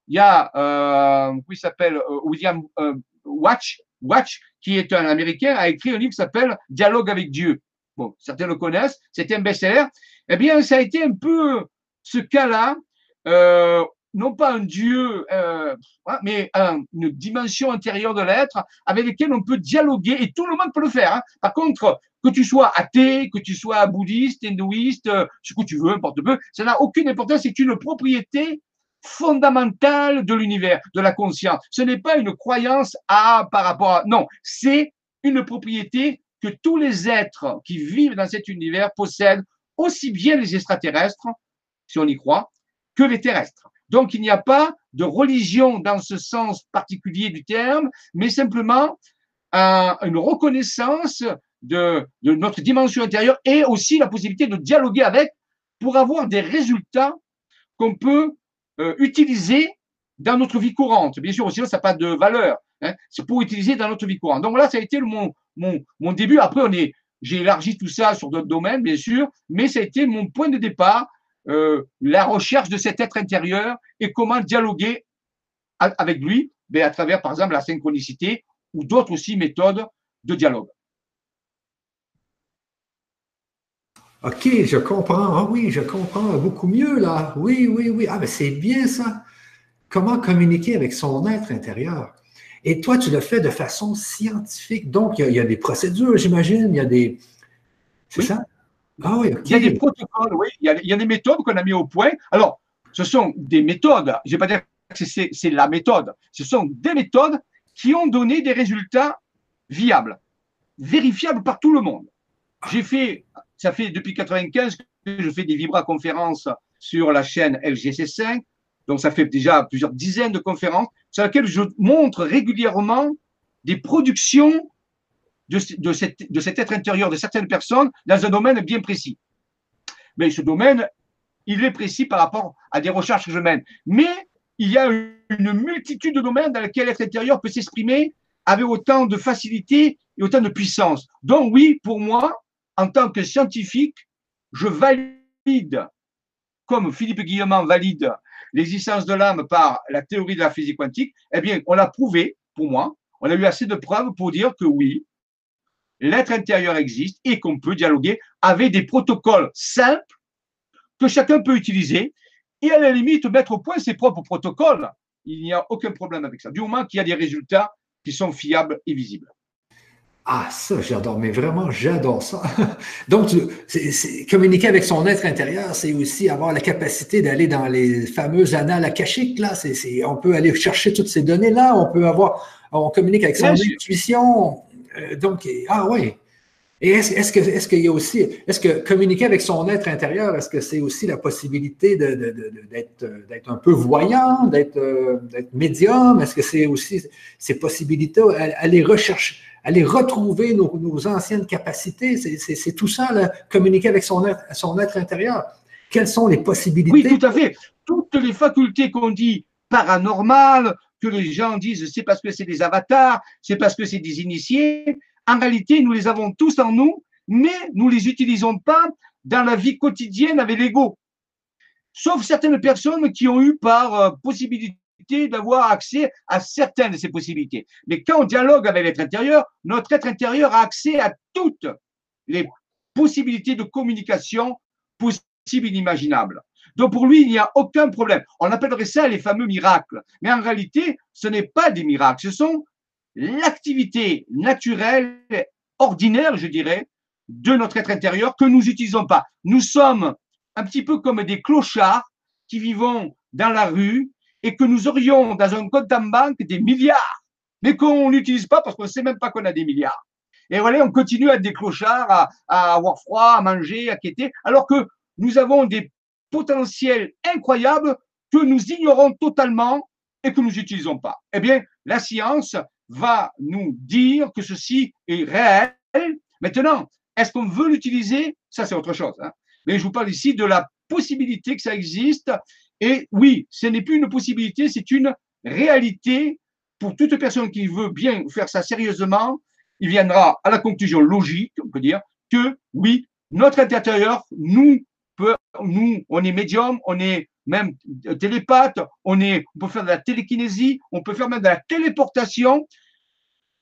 il y a, euh, s'appelle euh, William euh, Watch, Watch, qui est un Américain, a écrit un livre qui s'appelle Dialogue avec Dieu. Bon, certains le connaissent, c'était un best-seller. Eh bien, ça a été un peu ce cas-là, euh, non pas un Dieu, euh, hein, mais une dimension intérieure de l'être avec laquelle on peut dialoguer et tout le monde peut le faire. Hein. Par contre, que tu sois athée, que tu sois bouddhiste, hindouiste, euh, ce que tu veux, n'importe peu, ça n'a aucune importance. C'est une propriété fondamentale de l'univers, de la conscience. Ce n'est pas une croyance à par rapport à non, c'est une propriété que tous les êtres qui vivent dans cet univers possèdent, aussi bien les extraterrestres, si on y croit, que les terrestres. Donc il n'y a pas de religion dans ce sens particulier du terme, mais simplement une reconnaissance de, notre dimension intérieure et aussi la possibilité de dialoguer avec pour avoir des résultats qu'on peut euh, utiliser dans notre vie courante. Bien sûr, sinon ça n'a pas de valeur. Hein. C'est pour utiliser dans notre vie courante. Donc là, ça a été mon, mon, mon début. Après, on est, j'ai élargi tout ça sur d'autres domaines, bien sûr, mais ça a été mon point de départ, euh, la recherche de cet être intérieur et comment dialoguer avec lui, mais ben, à travers, par exemple, la synchronicité ou d'autres aussi méthodes de dialogue. OK, je comprends. Ah oui, je comprends beaucoup mieux là. Oui, oui, oui. Ah, mais c'est bien ça. Comment communiquer avec son être intérieur? Et toi, tu le fais de façon scientifique. Donc, il y a, des procédures, j'imagine, il y a des. C'est ça? Ah oui, Il y a des protocoles, oui. Il y a, des méthodes qu'on a mis au point. Alors, ce sont des méthodes. Je ne vais pas dire que c'est la méthode. Ce sont des méthodes qui ont donné des résultats viables, vérifiables par tout le monde. J'ai fait, ça fait depuis 95 que je fais des vibra-conférences sur la chaîne LGC5. Donc, ça fait déjà plusieurs dizaines de conférences sur lesquelles je montre régulièrement des productions de, de, cet, de cet être intérieur de certaines personnes dans un domaine bien précis. Mais ce domaine, il est précis par rapport à des recherches que je mène. Mais il y a une multitude de domaines dans lesquels l'être intérieur peut s'exprimer avec autant de facilité et autant de puissance. Donc oui, pour moi, en tant que scientifique, je valide, comme Philippe Guillemin valide l'existence de l'âme par la théorie de la physique quantique, eh bien, on l'a prouvé, pour moi, on a eu assez de preuves pour dire que oui, l'être intérieur existe et qu'on peut dialoguer avec des protocoles simples que chacun peut utiliser et à la limite mettre au point ses propres protocoles. Il n'y a aucun problème avec ça, du moment qu'il y a des résultats qui sont fiables et visibles. Ah, ça, j'adore, mais vraiment, j'adore ça. Donc, communiquer avec son être intérieur, c'est aussi avoir la capacité d'aller dans les fameux annales akashiques. Là, on peut aller chercher toutes ces données-là, on peut avoir, on communique avec son intuition. Donc, ah oui. Et est-ce est-ce qu'il y a aussi, est-ce que communiquer avec son être intérieur, est-ce que c'est aussi la possibilité d'être un peu voyant, d'être médium? Est-ce que c'est aussi ces possibilités, aller rechercher, aller retrouver nos, anciennes capacités? C'est tout ça, là, communiquer avec son être, son être intérieur. Quelles sont les possibilités? Oui, tout à fait. Toutes les facultés qu'on dit paranormales, que les gens disent c'est parce que c'est des avatars, c'est parce que c'est des initiés. En réalité, nous les avons tous en nous, mais nous les utilisons pas dans la vie quotidienne avec l'ego. Sauf certaines personnes qui ont eu par euh, possibilité possibilité d'avoir accès à certaines de ces possibilités. Mais quand on dialogue avec l'être intérieur, notre être intérieur a accès à toutes les possibilités de communication possibles et inimaginables. Donc pour lui, il n'y a aucun problème. On appellerait ça les fameux miracles. Mais en réalité, ce n'est pas des miracles, ce sont l'activité naturelle, ordinaire, je dirais, de notre être intérieur que nous n'utilisons pas. Nous sommes un petit peu comme des clochards qui vivons dans la rue et que nous aurions dans un compte en banque des milliards, mais qu'on n'utilise pas parce qu'on ne sait même pas qu'on a des milliards. Et voilà, on continue à être des clochards, à, à, avoir froid, à manger, à quêter, alors que nous avons des potentiels incroyables que nous ignorons totalement et que nous n'utilisons pas. Eh bien, la science va nous dire que ceci est réel. Maintenant, est-ce qu'on veut l'utiliser? Ça, c'est autre chose. Hein. Mais je vous parle ici de la possibilité que ça existe. Et oui, ce n'est plus une possibilité, c'est une réalité pour toute personne qui veut bien faire ça sérieusement. Il viendra à la conclusion logique, on peut dire, que oui, notre intérieur, nous, nous, on est médium, on est même télépathe, on, peut faire de la télékinésie, on peut faire même de la téléportation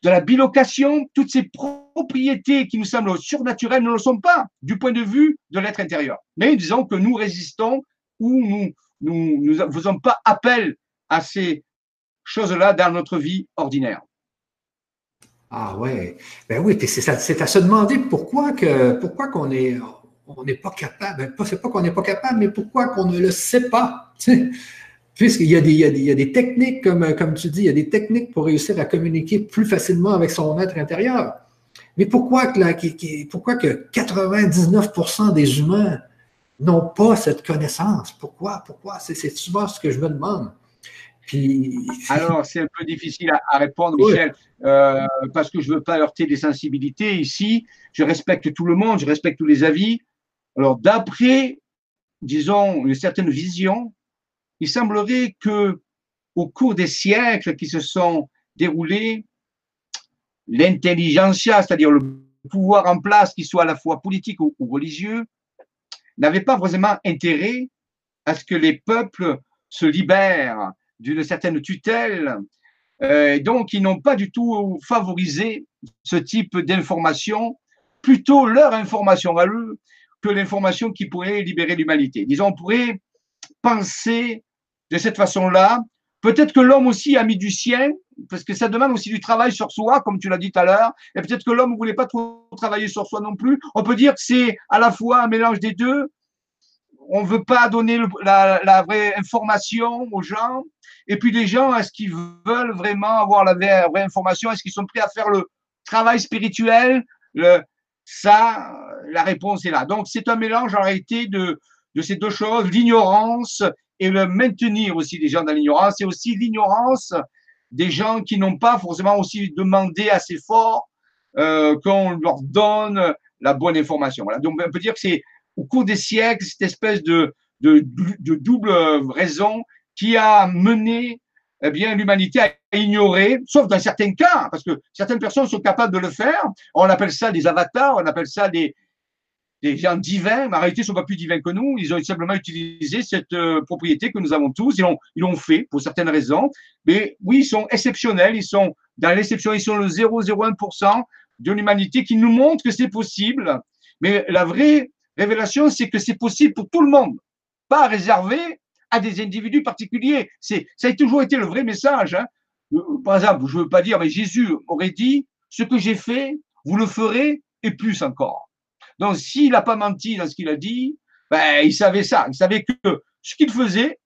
de la bilocation, toutes ces propriétés qui nous semblent surnaturelles ne le sont pas du point de vue de l'être intérieur. Mais disons que nous résistons ou nous ne faisons pas appel à ces choses-là dans notre vie ordinaire. Ah ouais, ben oui, c'est à se demander pourquoi que pourquoi est on n'est pas capable. Ben, c'est pas qu'on n'est pas capable, mais pourquoi qu'on ne le sait pas. Puisqu'il y, a des, il y a des techniques, comme, comme tu dis, il y a des techniques pour réussir à communiquer plus facilement avec son être intérieur. Mais pourquoi que, pourquoi que 99% des humains n'ont pas cette connaissance? Pourquoi? Pourquoi? C'est souvent ce que je me demande. Puis... Alors, c'est un peu difficile à, répondre, Michel, euh, parce que je ne veux pas heurter des sensibilités ici. Je respecte tout le monde, je respecte tous les avis. Alors, d'après, disons, une certaine vision, il semblerait que au cours des siècles qui se sont déroulés, l'intelligentsia, c'est-à-dire le pouvoir en place, qui soit à la fois politique ou, religieux, n'avait pas vraiment intérêt à ce que les peuples se libèrent d'une certaine tutelle. Euh, donc, ils n'ont pas du tout favorisé ce type d'information, plutôt leur information à eux que l'information qui pourrait libérer l'humanité. Disons, on pourrait penser de cette façon-là. Peut-être que l'homme aussi a mis du sien, parce que ça demande aussi du travail sur soi, comme tu l'as dit tout à l'heure. Et peut-être que l'homme ne voulait pas trop travailler sur soi non plus. On peut dire que c'est à la fois un mélange des deux. On ne veut pas donner la, vraie information aux gens. Et puis les gens, est-ce qu'ils veulent vraiment avoir la vraie, information? Est-ce qu'ils sont prêts à faire le travail spirituel Ça, la réponse est là. Donc c'est un mélange en réalité de, ces deux choses, l'ignorance et le maintenir aussi des gens dans l'ignorance, et aussi l'ignorance des gens qui n'ont pas forcément aussi demandé assez fort euh, qu'on leur donne la bonne information. Voilà. Donc on peut dire que c'est au cours des siècles cette espèce de double raison qui a mené eh bien l'humanité à ignorer, sauf dans certains cas, parce que certaines personnes sont capables de le faire. On appelle ça des avatars, on appelle ça des, des gens divins, mais en réalité, ils ne sont pas plus divins que nous. Ils ont simplement utilisé cette euh, propriété que nous avons tous. Ils l'ont, ils l'ont fait pour certaines raisons. Mais oui, ils sont exceptionnels. Ils sont dans l'exception. Ils sont le 0,01% de l'humanité qui nous montre que c'est possible. Mais la vraie révélation, c'est que c'est possible pour tout le monde, pas réservé à des individus particuliers. C'est, ça a toujours été le vrai message. Hein. Euh, par exemple, je ne veux pas dire, mais Jésus aurait dit, ce que j'ai fait, vous le ferez et plus encore. Donc, s'il n'a pas menti dans ce qu'il a dit, ben, il savait ça. Il savait que ce qu'il faisait,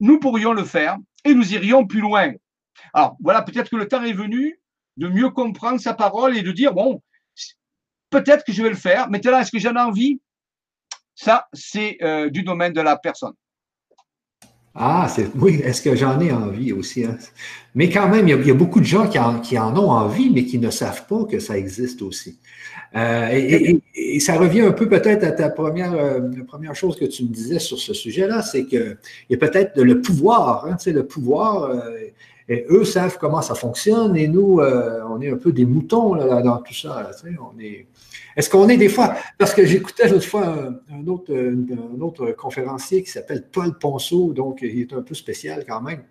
nous pourrions le faire et nous irions plus loin. Alors, voilà, peut-être que le temps est venu de mieux comprendre sa parole et de dire, bon, peut-être que je vais le faire. Maintenant, est-ce que j'en ai envie? Ça, c'est euh, du domaine de la personne. Ah, oui, est-ce que j'en ai envie aussi? Hein? Mais quand même, il y, a, beaucoup de gens qui en, ont envie, mais qui ne savent pas que ça existe aussi. Euh, et, ça revient un peu peut-être à ta première, euh, première chose que tu me disais sur ce sujet-là, c'est qu'il y a peut-être le pouvoir, hein, tu sais, le pouvoir, euh, et eux savent comment ça fonctionne, et nous, on est un peu des moutons là, dans tout ça. on est, est-ce qu'on est des fois, parce que j'écoutais l'autre fois un, autre, un autre conférencier qui s'appelle Paul Ponceau, donc il est un peu spécial quand même.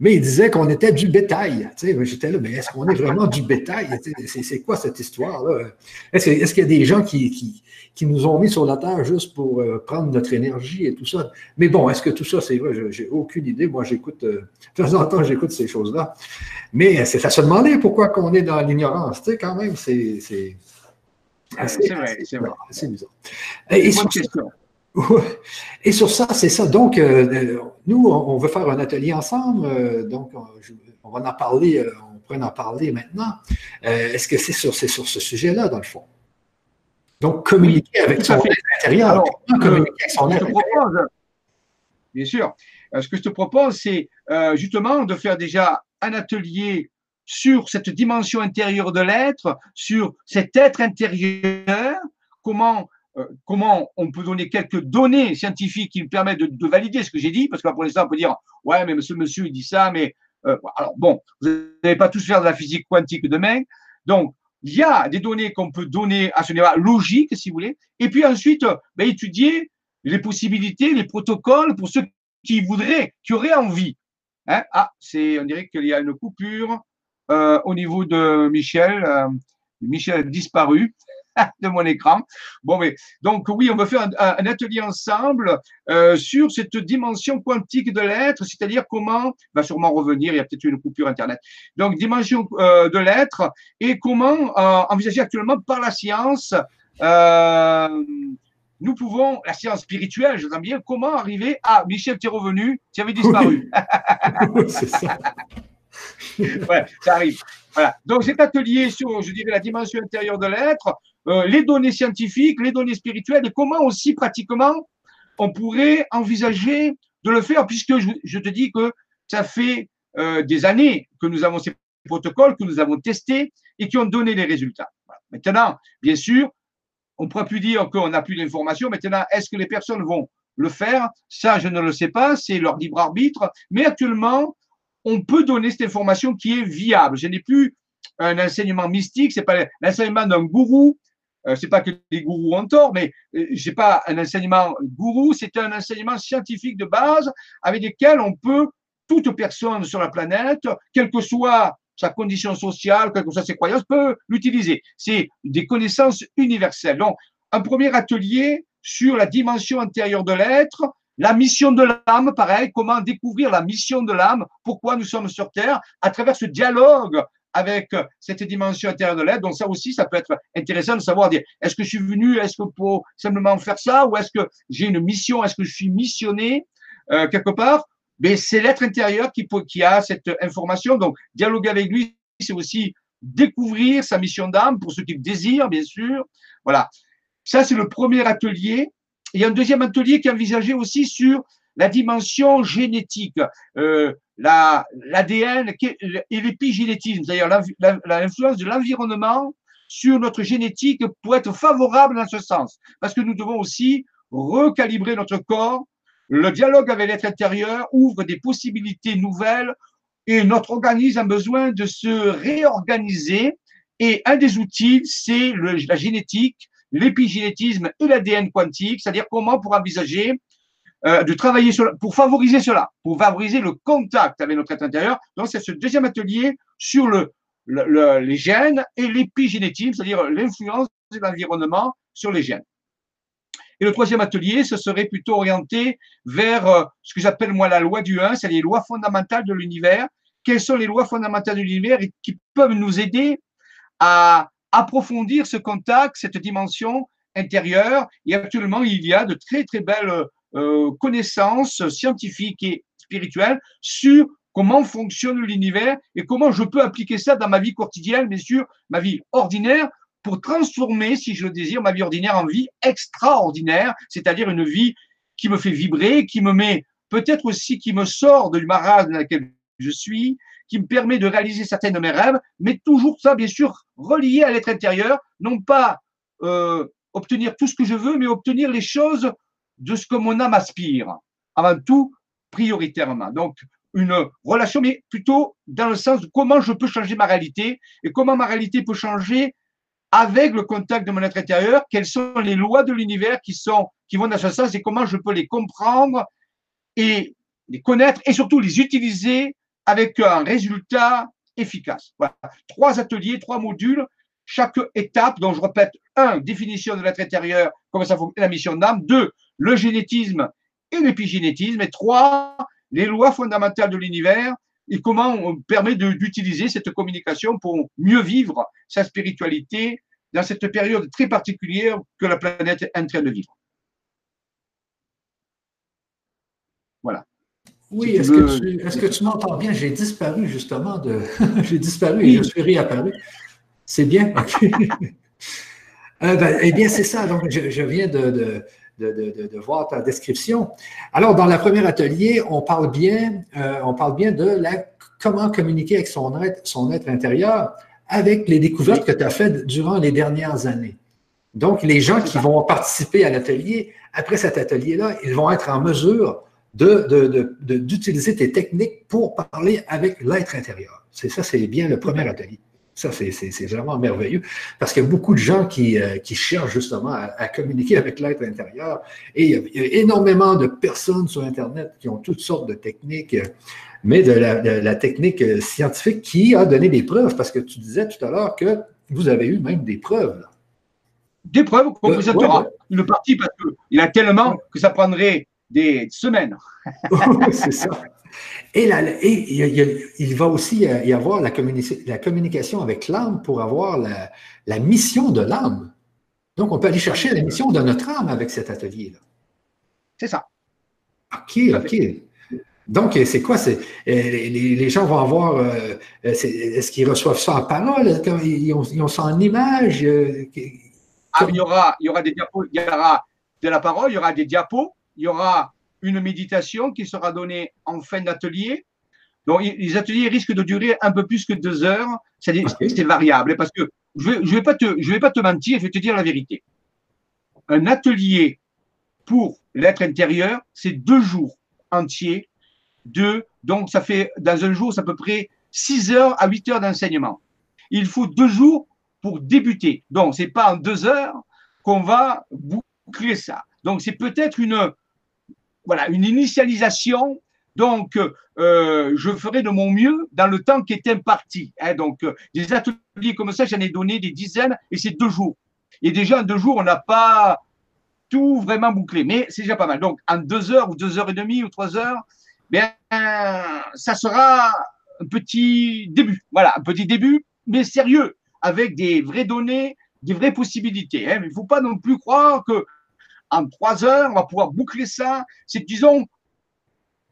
Mais il disait qu'on était du bétail. J'étais là, mais est-ce qu'on est vraiment du bétail? C'est quoi cette histoire-là? Est-ce qu'il y a des gens qui, qui, nous ont mis sur la terre juste pour euh, prendre notre énergie et tout ça? Mais bon, est-ce que tout ça, c'est vrai? J'ai aucune idée. Moi, j'écoute, euh, de temps en temps, j'écoute ces choses-là. Mais c'est à se demander pourquoi qu'on est dans l'ignorance. Tu sais, quand même, c'est. C'est vrai, c'est vrai. C'est bizarre. Et, question. Et sur ça, c'est ça. Donc, euh, euh, nous, on veut faire un atelier ensemble. Euh, donc, on, va en parler, on pourrait en parler maintenant. Est-ce que c'est sur, sur ce sujet-là, dans le fond? Donc, communiquer avec son intérieur. communiquer avec son intérieur. Bien sûr. Ce que je te propose, c'est justement de faire déjà un atelier sur cette dimension intérieure de l'être, sur cet être intérieur, comment comment on peut donner quelques données scientifiques qui me permettent de, valider ce que j'ai dit, parce que pour l'instant, on peut dire, ouais, mais monsieur, monsieur, il dit ça, mais euh, alors bon, vous n'allez pas tous faire de la physique quantique demain. Donc, il y a des données qu'on peut donner à ce niveau logique, si vous voulez, et puis ensuite, ben, étudier les possibilités, les protocoles pour ceux qui voudraient, qui auraient envie. Hein ah, c'est, on dirait qu'il y a une coupure euh, au niveau de Michel. Michel a disparu. De mon écran. Bon, mais donc oui, on va faire un, atelier ensemble euh, sur cette dimension quantique de l'être, c'est-à-dire comment, va sûrement revenir, il y a peut-être une coupure Internet. Donc, dimension euh, de l'être et comment euh, envisager actuellement par la science nous pouvons, la science spirituelle, je veux bien, comment arriver à Michel, tu es revenu, tu avais disparu. c'est ça. ouais, ça arrive. Voilà. Donc cet atelier sur, je dirais, la dimension intérieure de l'être, euh, les données scientifiques, les données spirituelles, et comment aussi pratiquement on pourrait envisager de le faire, puisque je, te dis que ça fait euh, des années que nous avons ces protocoles, que nous avons testés et qui ont donné des résultats. Maintenant, bien sûr, on ne pourra plus dire qu'on n'a plus d'informations. Maintenant, est-ce que les personnes vont le faire? Ça, je ne le sais pas, c'est leur libre arbitre. Mais actuellement, on peut donner cette information qui est viable. Je n'ai plus un enseignement mystique, c'est pas l'enseignement d'un gourou. Euh, c'est pas que les gourous ont tort, mais euh, j'ai pas un enseignement gourou, c'est un enseignement scientifique de base avec lequel on peut toute personne sur la planète, quelle que soit sa condition sociale, quelle que soit ses croyances, peut l'utiliser. C'est des connaissances universelles. Donc, un premier atelier sur la dimension intérieure de l'être, la mission de l'âme, pareil, comment découvrir la mission de l'âme, pourquoi nous sommes sur Terre, à travers ce dialogue avec cette dimension intérieure de l'être. Donc ça aussi, ça peut être intéressant de savoir dire, est-ce que je suis venu, est-ce que pour simplement faire ça, ou est-ce que j'ai une mission, est-ce que je suis missionné euh, quelque part? Mais c'est l'être intérieur qui a cette information. Donc dialoguer avec lui, c'est aussi découvrir sa mission d'âme pour ceux qui le désirent, bien sûr. Voilà. Ça, c'est le premier atelier il y a un deuxième atelier qui est envisagé aussi sur la dimension génétique, euh, l'ADN et l'épigénétisme, c'est-à-dire l'influence de l'environnement sur notre génétique pour être favorable dans ce sens. Parce que nous devons aussi recalibrer notre corps. Le dialogue avec l'être intérieur ouvre des possibilités nouvelles et notre organisme a besoin de se réorganiser. Et un des outils, c'est la génétique l'épigénétisme et l'ADN quantique, c'est-à-dire comment pour envisager euh, de travailler pour favoriser cela, pour favoriser le contact avec notre être intérieur. Donc, c'est ce deuxième atelier sur le, les gènes et l'épigénétisme, c'est-à-dire l'influence de l'environnement sur les gènes. Et le troisième atelier, ce serait plutôt orienté vers euh, ce que j'appelle moi la loi du 1, c'est les lois fondamentales de l'univers. Quelles sont les lois fondamentales de l'univers et qui peuvent nous aider à approfondir ce contact, cette dimension intérieure? Et actuellement, il y a de très, très belles euh, connaissances scientifiques et spirituelles sur comment fonctionne l'univers et comment je peux appliquer ça dans ma vie quotidienne, bien sûr, ma vie ordinaire, pour transformer, si je le désire, ma vie ordinaire en vie extraordinaire, c'est-à-dire une vie qui me fait vibrer, qui me met peut-être aussi qui me sort du marasme dans lequel je suis, qui me permet de réaliser certains de mes rêves, mais toujours ça, bien sûr, relié à l'être intérieur, non pas euh, obtenir tout ce que je veux, mais obtenir les choses de ce que mon âme aspire, avant tout, prioritairement. Donc, une relation, mais plutôt dans le sens de comment je peux changer ma réalité et comment ma réalité peut changer avec le contact de mon être intérieur, quelles sont les lois de l'univers qui vont dans ce sens et comment je peux les comprendre et les connaître et surtout les utiliser avec un résultat efficace. Voilà. Trois ateliers, trois modules, chaque étape, dont je répète, un, définition de l'être intérieur, comment ça fonctionne la mission d'âme, deux, le génétisme et l'épigénétisme, et trois, les lois fondamentales de l'univers et comment on permet d'utiliser cette communication pour mieux vivre sa spiritualité dans cette période très particulière que la planète est en train de vivre. Voilà. Oui, est-ce que, tu, m'entends bien? J'ai disparu justement de. J'ai disparu et je suis réapparu. C'est bien? Euh, ben, eh bien, c'est ça. Donc, je, viens de, voir ta description. Alors, dans le premier atelier, on parle bien, euh, on parle bien de la, comment communiquer avec son être, son être intérieur avec les découvertes que tu as faites durant les dernières années. Donc, les gens qui vont participer à l'atelier, après cet atelier-là, ils vont être en mesure d'utiliser tes techniques pour parler avec l'être intérieur. C'est ça, c'est bien le premier atelier. Ça, c'est vraiment merveilleux parce qu'il y a beaucoup de gens qui, euh, cherchent justement à, communiquer avec l'être intérieur et il y, a, énormément de personnes sur Internet qui ont toutes sortes de techniques, mais de la, technique scientifique qui a donné des preuves parce que tu disais tout à l'heure que vous avez eu même des preuves. Des preuves qu'on vous aura une partie parce qu'il y a tellement que ça prendrait des semaines. c'est ça. Et, il, va aussi y avoir la, communication avec l'âme pour avoir la, mission de l'âme. Donc, on peut aller chercher la mission de notre âme avec cet atelier-là. C'est ça. OK, OK. Donc, c'est quoi? C'est, euh, les, gens vont avoir. Euh, est-ce qu'ils reçoivent ça en parole? Ils ont, ils ont ça en image? Euh, ah, il, y aura, il y aura des diapos, il y aura de la parole, il y aura des diapos, il y aura une méditation qui sera donnée en fin d'atelier. Donc, les ateliers risquent de durer un peu plus que deux heures. C'est variable parce que je ne vais, pas te, je vais pas te mentir, je vais te dire la vérité. Un atelier pour l'être intérieur, c'est deux jours entiers. Deux, donc, ça fait, dans un jour, c'est à peu près six heures à huit heures d'enseignement. Il faut deux jours pour débuter. Donc, c'est pas en deux heures qu'on va boucler ça. Donc, c'est peut-être une, voilà, une initialisation. Donc, euh, je ferai de mon mieux dans le temps qui est imparti. Hein. donc, euh, des ateliers comme ça, j'en ai donné des dizaines et c'est deux jours. Et déjà, en deux jours, on n'a pas tout vraiment bouclé, mais c'est déjà pas mal. Donc, en deux heures ou deux heures et demie ou trois heures, bien, ça sera un petit début. Voilà, un petit début, mais sérieux, avec des vraies données, des vraies possibilités. Hein. il ne faut pas non plus croire que en trois heures, on va pouvoir boucler ça. C'est, disons,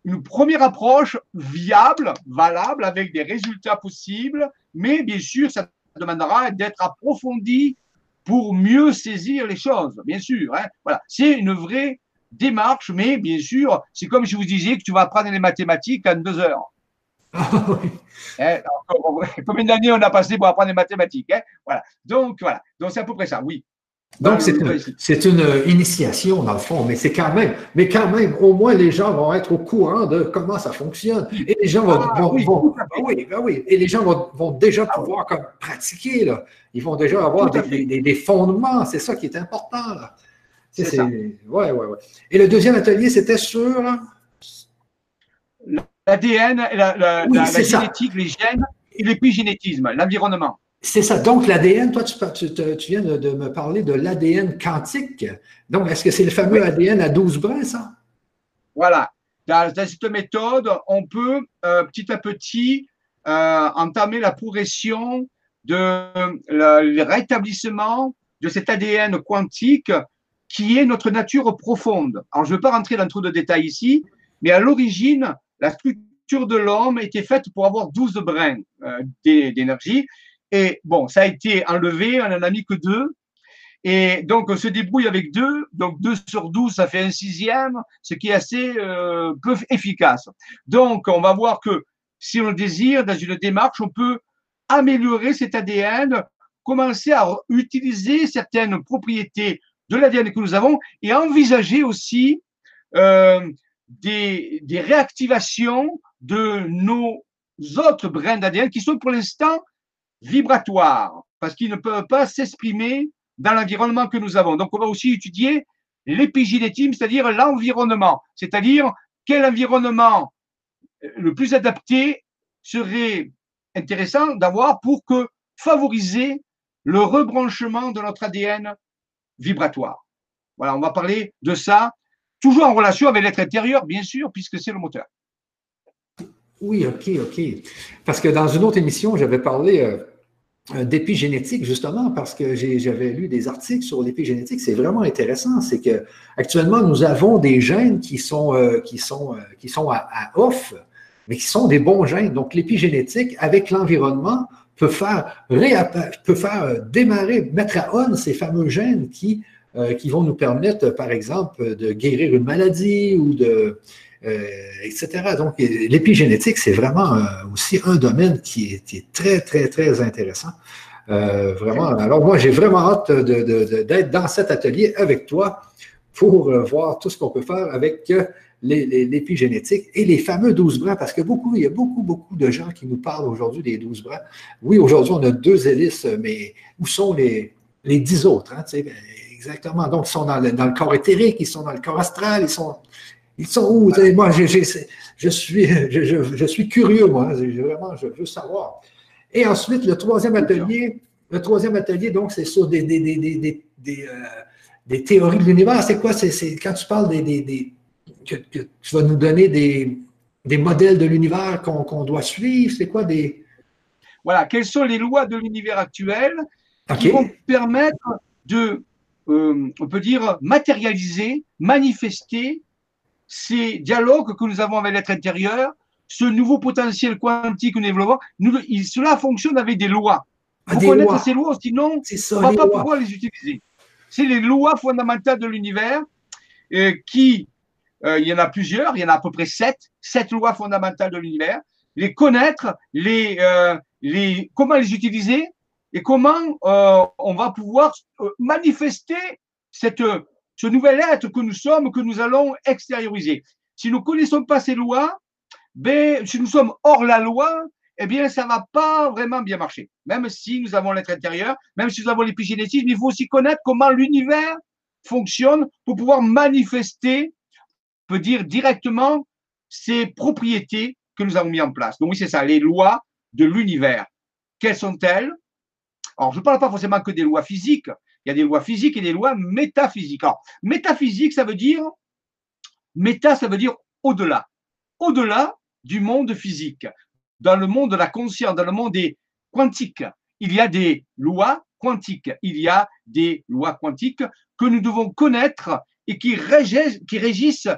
une première approche viable, valable, avec des résultats possibles, mais bien sûr, ça demandera d'être approfondi pour mieux saisir les choses, bien sûr. Hein. Voilà, c'est une vraie démarche, mais bien sûr, c'est comme je vous disais que tu vas apprendre les mathématiques en deux heures. Hein, combien d'années on a passé pour apprendre les mathématiques hein. Voilà. Donc voilà. Donc c'est à peu près ça. Oui. Donc, c'est une, initiation, dans le fond, mais c'est quand même, mais quand même, au moins, les gens vont être au courant de comment ça fonctionne. Et les gens vont, ah, oui, ben oui, et les gens vont, déjà ah pouvoir comme, pratiquer, là. Ils vont déjà avoir des, fondements. C'est ça qui est important, là. C'est ça. Ouais, ouais, ouais. Et le deuxième atelier, c'était sur l'ADN, la, la, la génétique, les gènes et l'épigénétisme, l'environnement. C'est ça. Donc, l'ADN, toi, tu, viens de, me parler de l'ADN quantique. Donc, est-ce que c'est le fameux ADN à 12 brins, ça? Voilà. Dans, cette méthode, on peut euh, petit à petit euh, entamer la progression de le, rétablissement de cet ADN quantique qui est notre nature profonde. Alors, je ne veux pas rentrer dans trop de détails ici, mais à l'origine, la structure de l'homme était faite pour avoir 12 brins euh, d'énergie. Et bon, ça a été enlevé, on n'en a mis que deux. Et donc, on se débrouille avec deux. Donc, deux sur douze, ça fait un sixième, ce qui est assez euh, efficace. Donc, on va voir que si on le désire, dans une démarche, on peut améliorer cet ADN, commencer à utiliser certaines propriétés de l'ADN que nous avons et envisager aussi euh, des, des réactivations de nos autres brins d'ADN qui sont pour l'instant vibratoires, parce qu'ils ne peuvent pas s'exprimer dans l'environnement que nous avons. Donc, on va aussi étudier l'épigénétisme, c'est-à-dire l'environnement, c'est-à-dire quel environnement le plus adapté serait intéressant d'avoir pour que favoriser le rebranchement de notre ADN vibratoire. Voilà, on va parler de ça, toujours en relation avec l'être intérieur, bien sûr, puisque c'est le moteur. Oui, OK, OK. Parce que dans une autre émission, j'avais parlé euh, d'épigénétique, justement, parce que j'avais lu des articles sur l'épigénétique. C'est vraiment intéressant. C'est que actuellement, nous avons des gènes qui sont, euh, qui sont, euh, qui sont à, off, mais qui sont des bons gènes. Donc, l'épigénétique, avec l'environnement, peut faire, peut démarrer, mettre à on ces fameux gènes qui, vont nous permettre, par exemple, de guérir une maladie ou de, euh, etc. Donc, l'épigénétique, c'est vraiment euh, aussi un domaine qui est, très, très, très intéressant. Euh, vraiment. Alors, moi, j'ai vraiment hâte d'être dans cet atelier avec toi pour voir tout ce qu'on peut faire avec l'épigénétique et les fameux 12 bras, parce que beaucoup, il y a beaucoup, beaucoup de gens qui nous parlent aujourd'hui des 12 bras. Oui, aujourd'hui, on a deux hélices, mais où sont les, les 10 autres? Hein, exactement. Donc, ils sont dans le, dans le, corps éthérique, ils sont dans le corps astral, ils sont ils sont où? Moi, je, suis, je, suis curieux, moi. Vraiment, je veux savoir. Et ensuite, le troisième atelier, le troisième atelier, donc, c'est sur des, des, euh, théories de l'univers. C'est quoi? C'est quand tu parles des. que, tu vas nous donner des, modèles de l'univers qu'on doit suivre. C'est quoi des. Voilà, quelles sont les lois de l'univers actuel qui vont permettre de, euh, on peut dire, matérialiser, manifester ces dialogues que nous avons avec l'être intérieur, ce nouveau potentiel quantique que nous développons, cela fonctionne avec des lois. Il ah, faut connaître ces lois, sinon on ne va pas pouvoir les utiliser. C'est les lois fondamentales de l'univers euh, qui, euh, il y en a plusieurs, il y en a à peu près sept, sept lois fondamentales de l'univers. Les connaître, les, euh, les, comment les utiliser et comment on va pouvoir manifester cette ce nouvel être que nous sommes, que nous allons extérioriser. Si nous ne connaissons pas ces lois, ben, si nous sommes hors la loi, eh bien, ça ne va pas vraiment bien marcher. Même si nous avons l'être intérieur, même si nous avons l'épigénétisme, il faut aussi connaître comment l'univers fonctionne pour pouvoir manifester, on peut dire directement, ces propriétés que nous avons mis en place. Donc oui, c'est ça, les lois de l'univers. Quelles sont-elles? Alors, je ne parle pas forcément que des lois physiques, il y a des lois physiques et des lois métaphysiques. Alors, métaphysique, ça veut dire, méta, ça veut dire au-delà. Au-delà du monde physique. Dans le monde de la conscience, dans le monde des quantiques, il y a des lois quantiques. Il y a des lois quantiques que nous devons connaître et qui régissent, qui régissent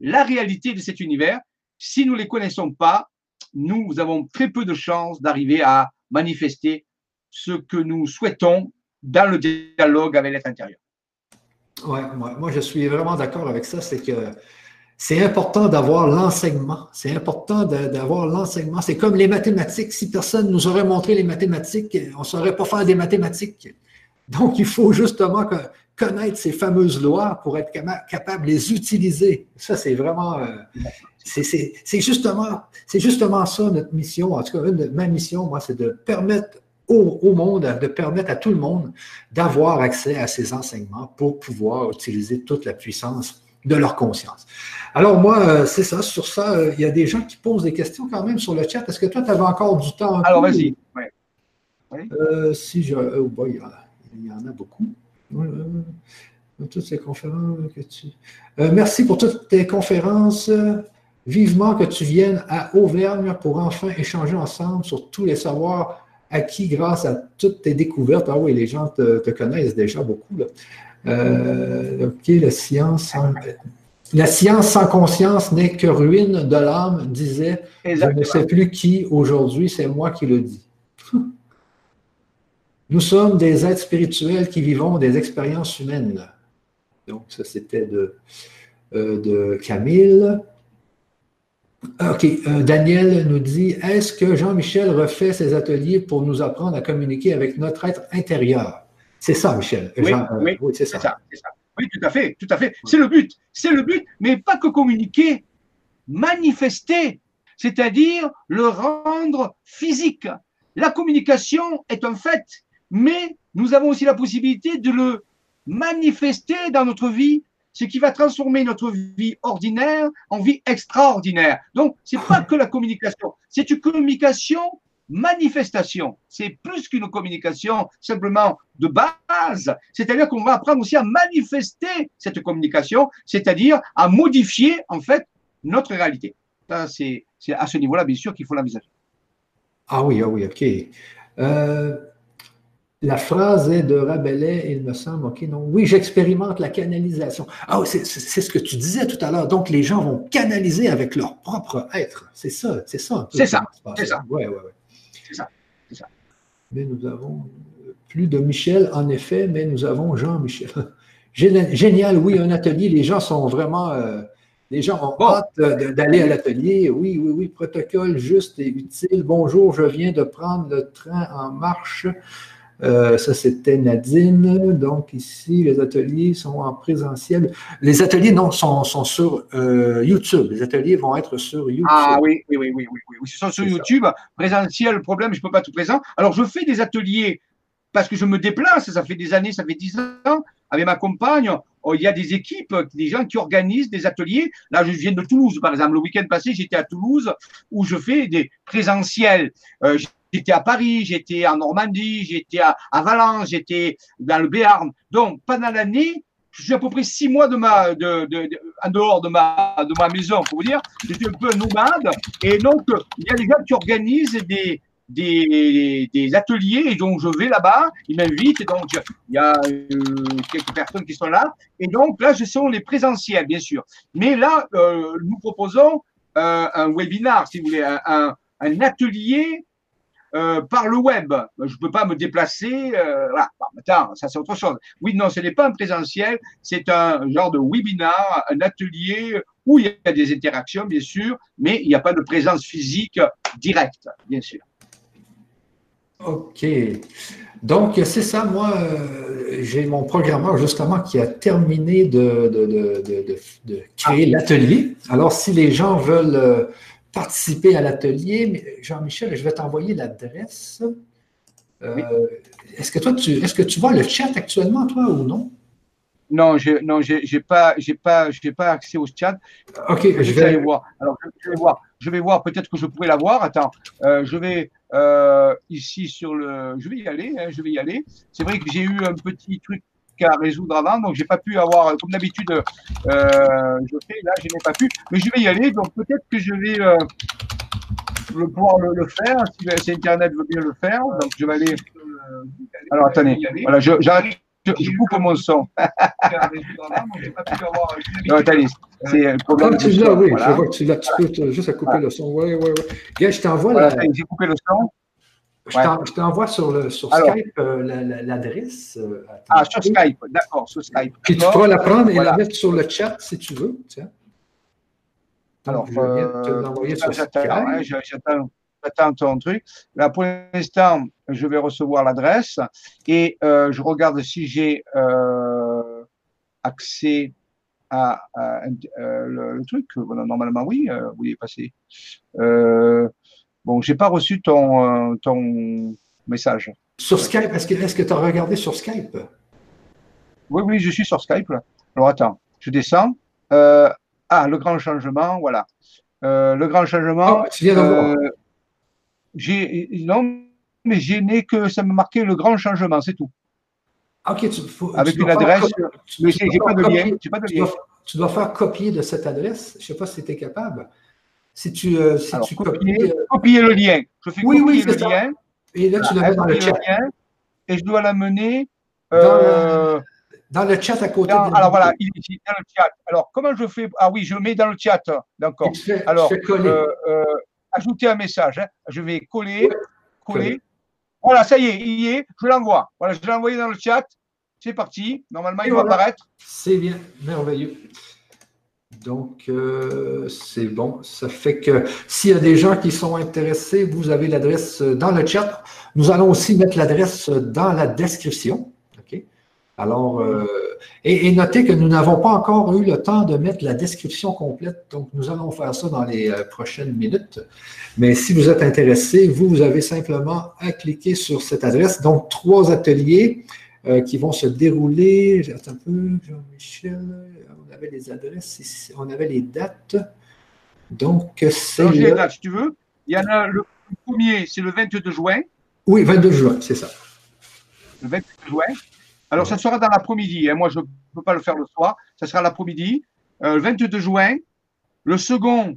la réalité de cet univers. Si nous ne les connaissons pas, nous avons très peu de chances d'arriver à manifester ce que nous souhaitons dans le dialogue avec l'être intérieur. Oui, moi, je suis vraiment d'accord avec ça. C'est que c'est important d'avoir l'enseignement. C'est important d'avoir l'enseignement. C'est comme les mathématiques. Si personne nous aurait montré les mathématiques, on ne saurait pas faire des mathématiques. Donc, il faut justement connaître ces fameuses lois pour être capable de les utiliser. Ça, c'est vraiment. Euh, c'est justement, justement ça notre mission. En tout cas, une ma mission, moi, c'est de permettre au, monde, de permettre à tout le monde d'avoir accès à ces enseignements pour pouvoir utiliser toute la puissance de leur conscience. Alors moi, euh, c'est ça. Sur ça, euh, il y a des gens qui posent des questions quand même sur le chat. Est-ce que toi, tu avais encore du temps? Alors vas-y. Euh, si je... Oh il, y en a beaucoup. toutes ces conférences que tu... merci pour toutes tes conférences. Vivement que tu viennes à Auvergne pour enfin échanger ensemble sur tous les savoirs acquis grâce à toutes tes découvertes. Ah oui, les gens te, connaissent déjà beaucoup. Euh, OK, la science, sans, la science sans conscience n'est que ruine de l'âme, disait. Je ne sais plus qui aujourd'hui, c'est moi qui le dis. Nous sommes des êtres spirituels qui vivons des expériences humaines. Donc, ça, c'était de, euh, de Camille. OK. Euh, Daniel nous dit Est-ce que Jean-Michel refait ses ateliers pour nous apprendre à communiquer avec notre être intérieur? C'est ça, Michel. Oui, euh, oui, c'est ça. Oui, tout à fait, tout à fait. C'est le but. C'est le but, mais pas que communiquer, manifester, c'est-à-dire le rendre physique. La communication est un fait, mais nous avons aussi la possibilité de le manifester dans notre vie ce qui va transformer notre vie ordinaire en vie extraordinaire. Donc, c'est pas que la communication, c'est une communication manifestation. C'est plus qu'une communication simplement de base. C'est-à-dire qu'on va apprendre aussi à manifester cette communication, c'est-à-dire à modifier en fait notre réalité. C'est à ce niveau-là, bien sûr, qu'il faut l'envisager. Ah oui, ah oui, ok. Euh, la phrase est de Rabelais, il me semble, ok, non. Oui, j'expérimente la canalisation. Ah, c'est ce que tu disais tout à l'heure. Donc, les gens vont canaliser avec leur propre être. C'est ça, c'est ça. C'est ça, c'est ça. Oui, oui, oui. C'est ça, c'est ça. Mais nous avons plus de Michel, en effet, mais nous avons Jean-Michel. Génial, oui, un atelier. Les gens sont vraiment. Euh, les gens ont hâte d'aller à l'atelier. Oui, oui, oui, protocole juste et utile. Bonjour, je viens de prendre le train en marche. Euh, ça, c'était Nadine. Donc, ici, les ateliers sont en présentiel. Les ateliers, non, sont, sur euh, YouTube. Les ateliers vont être sur YouTube. Ah oui, oui, oui, oui, oui. oui. Ils sont sur YouTube. Présentiel, le problème, je ne peux pas tout présent. Alors, je fais des ateliers parce que je me déplace. Ça fait des années, ça fait dix ans. Avec ma compagne, Oh, il y a des équipes, des gens qui organisent des ateliers. Là, je viens de Toulouse, par exemple. Le week-end passé, j'étais à Toulouse où je fais des présentiels. Euh, j'étais à Paris, j'étais en Normandie, j'étais à, Valence, j'étais dans le Béarn. Donc, pendant l'année, je suis à peu près six mois de ma, de, en dehors de ma, de ma maison, pour vous dire. J'étais un peu nomade. Et donc, il y a des gens qui organisent des, des, ateliers et donc je vais là-bas, ils m'invitent et donc il y a euh, quelques personnes qui sont là et donc là ce sont les présentiels bien sûr. Mais là euh, nous proposons euh, un webinar si vous voulez, un, un, atelier par le web. Je ne peux pas me déplacer. voilà. attends, ça c'est autre chose. Oui, non, ce n'est pas un présentiel, c'est un genre de webinar, un atelier où il y a des interactions, bien sûr, mais il n'y a pas de présence physique directe, bien sûr. OK. Donc, c'est ça, moi, euh, j'ai mon programmeur justement qui a terminé de, créer l'atelier. Alors, si les gens veulent euh, participer à l'atelier, Jean-Michel, je vais t'envoyer l'adresse. Euh, est-ce que toi, tu, est-ce que tu vois le chat actuellement, toi, ou non? Non, je non, j'ai pas, j'ai pas, j'ai pas accès au chat. Ok, je vais aller voir. Alors, je vais voir. Je vais voir. Peut-être que je pourrais l'avoir. Attends, je vais. Euh, ici sur le. Je vais y aller, hein, je vais y aller. C'est vrai que j'ai eu un petit truc à résoudre avant, donc j'ai pas pu avoir, comme d'habitude, euh, je fais, là, je n'ai pas pu, mais je vais y aller, donc peut-être que je vais euh, pouvoir le, faire, si, Internet veut bien le faire, donc je vais aller. Alors attendez, voilà, j'arrête. Je, coupe mon son. non, attendez, c'est un problème. Ah, tu l'as, oui, je vois que tu l'as. Tu peux juste couper le son. Oui, oui, oui. Gars, je t'envoie voilà, la. J'ai coupé le son. Je t'envoie sur, le, sur Skype euh, l'adresse. Euh, ah, sur Skype, d'accord, sur Skype. Puis tu pourras la prendre et la mettre sur le chat si tu veux. Tiens. Alors, je viens de te euh, l'envoyer sur Skype. J'attends j'attends ton truc. Là, pour l'instant, je vais recevoir l'adresse et euh, je regarde si j'ai euh, accès à, euh, le, truc. normalement, oui, vous y passé. Bon, j'ai pas reçu ton, ton message. Sur Skype, est-ce que tu as regardé sur Skype? Oui, oui, je suis sur Skype. Alors attends, je descends. ah, le grand changement, voilà. le grand changement. Oh, tu viens j'ai non, mais j'ai n'ai que ça me marquait le grand changement, c'est tout. Ok, tu, avec une adresse, mais j'ai pas, de lien. Pas de lien. Tu, dois, faire copier de cette adresse. Je ne sais pas si tu es capable. Si tu, euh, si tu copies, euh, copier, le lien. Je fais oui, copier oui, le lien. Et là, tu le mets dans le chat. et je dois l'amener. Euh, dans, le chat à côté. alors voilà, ici, dans le chat. Alors, comment je fais? Ah oui, je le mets dans le chat. D'accord. Alors, euh, ajouter un message. Hein. Je vais coller, coller. Voilà, ça y est, il y est, je l'envoie. Voilà, je l'ai envoyé dans le chat. C'est parti. Normalement, il va apparaître. C'est bien, merveilleux. Donc, euh, c'est bon. Ça fait que s'il y a des gens qui sont intéressés, vous avez l'adresse dans le chat. Nous allons aussi mettre l'adresse dans la description. Alors, euh, et, notez que nous n'avons pas encore eu le temps de mettre la description complète, donc nous allons faire ça dans les euh, prochaines minutes. Mais si vous êtes intéressé, vous, vous avez simplement à cliquer sur cette adresse. Donc, trois ateliers. Qui vont se dérouler. Attends un peu, Jean-Michel, on avait les adresses, on avait les dates. Donc, c'est. les dates, si tu veux. Il y en a le premier, c'est le 22 juin. Oui, 22 juin, c'est ça. Le 22 juin. Alors, ça sera dans l'après-midi. Hein. Moi, je ne peux pas le faire le soir. Ça sera l'après-midi. Euh, le 22 juin. Le second,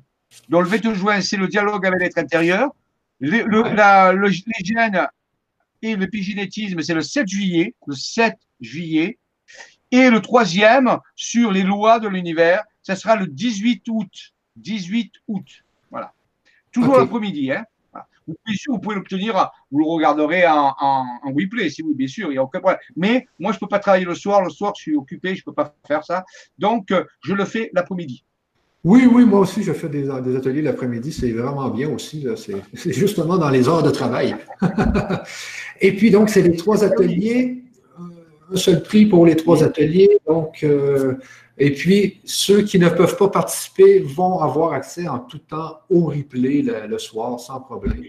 dans le 22 juin, c'est le dialogue avec l'être intérieur. Le, l'hygiène et l'épigenétisme, c'est le 7 juillet. Le 7 juillet. Et le troisième, sur les lois de l'univers, ça sera le 18 août. 18 août. Voilà. Toujours l'après-midi. Hein. Bien sûr, vous pouvez l'obtenir, vous le regarderez en, en, replay, si oui, bien sûr, il n'y a aucun problème. Mais moi, je ne peux pas travailler le soir. Le soir, je suis occupé, je ne peux pas faire ça. Donc, euh, je le fais l'après-midi. Oui, oui, moi aussi, je fais des, ateliers l'après-midi. C'est vraiment bien aussi. C'est justement dans les heures de travail. Et puis, donc, c'est les trois ateliers. Euh, un seul prix pour les trois ateliers. Donc, euh, et puis, ceux qui ne peuvent pas participer vont avoir accès en tout temps au replay le, soir sans problème.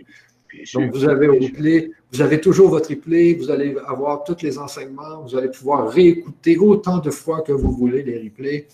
Donc, vous avez au replay, vous avez toujours votre replay, vous allez avoir tous les enseignements, vous allez pouvoir réécouter autant de fois que vous voulez les replays.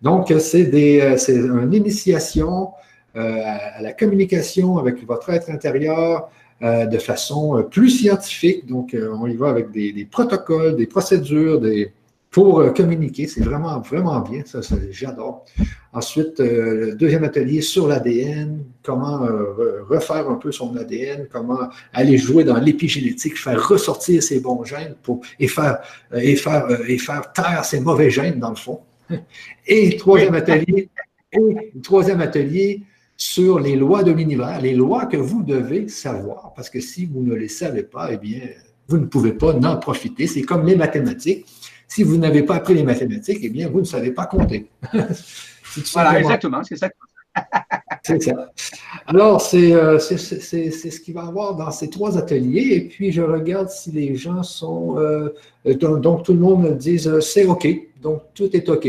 Donc, c'est une initiation euh, à la communication avec votre être intérieur euh, de façon plus scientifique. Donc, euh, on y va avec des protocoles, des procédures, des, pour euh, communiquer. C'est vraiment, vraiment bien. Ça, j'adore. Ensuite, euh, deuxième atelier sur l'ADN, comment euh, refaire un peu son ADN, comment aller jouer dans l'épigénétique, faire ressortir ses bons gènes pour, et, faire, et, faire, et faire taire ses mauvais gènes, dans le fond. Et troisième atelier, et troisième atelier sur les lois de l'univers, les lois que vous devez savoir, parce que si vous ne les savez pas, eh bien, vous ne pouvez pas en profiter. C'est comme les mathématiques. Si vous n'avez pas appris les mathématiques, eh bien, vous ne savez pas compter. voilà, exactement, c'est ça. c'est ça. Alors, euh, c'est ce qu'il va y avoir dans ces trois ateliers. Et puis, je regarde si les gens sont. Euh, donc, tout le monde dit euh, c'est OK. Donc, tout est OK.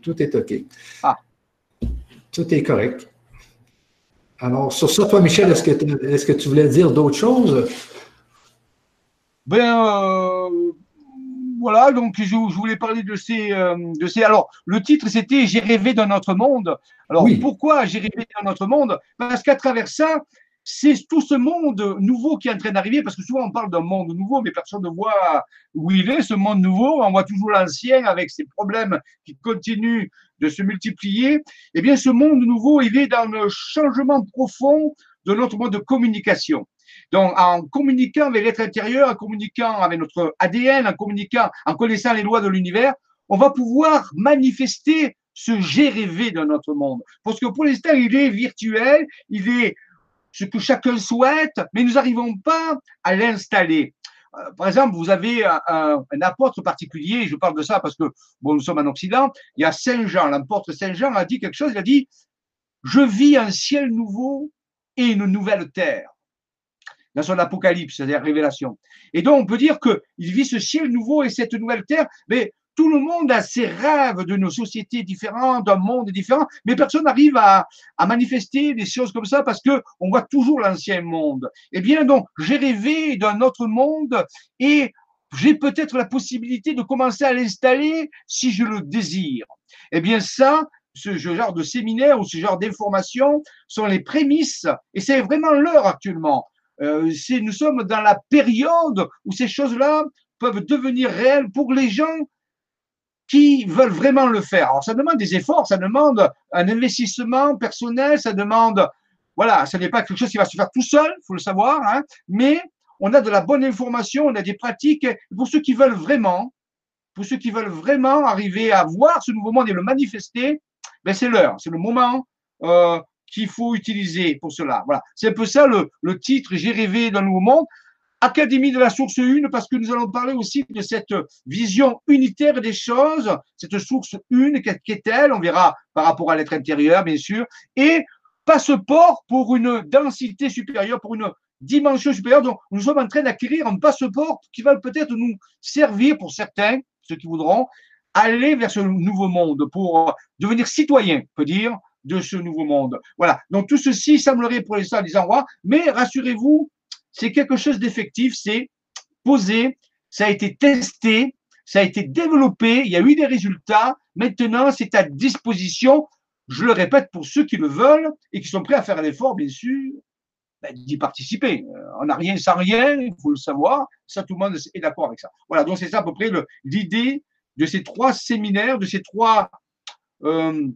Tout est OK. Ah. Tout est correct. Alors, sur ça, toi, Michel, est-ce que, est que tu voulais dire d'autres choses? Ben, voilà, donc je, voulais parler de ces, euh, de ces. Alors, le titre, c'était J'ai rêvé d'un autre monde. Alors, pourquoi j'ai rêvé d'un autre monde? Parce qu'à travers ça, c'est tout ce monde nouveau qui est en train d'arriver, parce que souvent on parle d'un monde nouveau, mais personne ne voit où il est, ce monde nouveau. On voit toujours l'ancien avec ses problèmes qui continuent de se multiplier. Eh bien, ce monde nouveau, il est dans le changement profond de notre mode de communication. Donc, en communiquant avec l'être intérieur, en communiquant avec notre ADN, en communiquant, en connaissant les lois de l'univers, on va pouvoir manifester ce j'ai rêvé de notre monde. Parce que pour l'instant, il est virtuel, il est ce que chacun souhaite, mais nous n'arrivons pas à l'installer. Euh, par exemple, vous avez un, apôtre particulier, je parle de ça parce que bon, nous sommes en Occident, il y a Saint Jean, l'apôtre Saint Jean a dit quelque chose, il a dit, je vis un ciel nouveau et une nouvelle terre dans son apocalypse, c'est-à-dire révélation. Et donc, on peut dire qu'il vit ce ciel nouveau et cette nouvelle terre, mais tout le monde a ses rêves de nos sociétés différentes, d'un monde différent, mais personne n'arrive à, à, manifester des choses comme ça parce que on voit toujours l'ancien monde. Eh bien, donc, j'ai rêvé d'un autre monde et j'ai peut-être la possibilité de commencer à l'installer si je le désire. Eh bien, ça, ce genre de séminaire ou ce genre d'information sont les prémices, et c'est vraiment l'heure actuellement. Euh, nous sommes dans la période où ces choses-là peuvent devenir réelles pour les gens qui veulent vraiment le faire. Alors, ça demande des efforts, ça demande un investissement personnel, ça demande, voilà, ce n'est pas quelque chose qui va se faire tout seul, faut le savoir, hein, mais on a de la bonne information, on a des pratiques. Pour ceux qui veulent vraiment, pour ceux qui veulent vraiment arriver à voir ce nouveau monde et le manifester, ben c'est l'heure, c'est le moment. Euh, qu'il faut utiliser pour cela. Voilà, c'est un peu ça le titre J'ai rêvé d'un nouveau monde. Académie de la source une, parce que nous allons parler aussi de cette vision unitaire des choses, cette source une, qu'est-elle On verra par rapport à l'être intérieur, bien sûr, et passeport pour une densité supérieure, pour une dimension supérieure. Donc, nous sommes en train d'acquérir un passeport qui va peut-être nous servir pour certains, ceux qui voudront, aller vers ce nouveau monde, pour devenir citoyen, peut dire, de ce nouveau monde. Voilà. Donc tout ceci semblerait pour l'instant des endroits, mais rassurez-vous, c'est quelque chose d'effectif, c'est poser ça a été testé, ça a été développé, il y a eu des résultats. Maintenant, c'est à disposition, je le répète, pour ceux qui le veulent et qui sont prêts à faire l'effort, bien sûr, ben, d'y participer. Euh, on n'a rien sans rien, il faut le savoir. Ça, tout le monde est d'accord avec ça. Voilà, donc c'est ça à peu près l'idée de ces trois séminaires, de ces trois. Euh,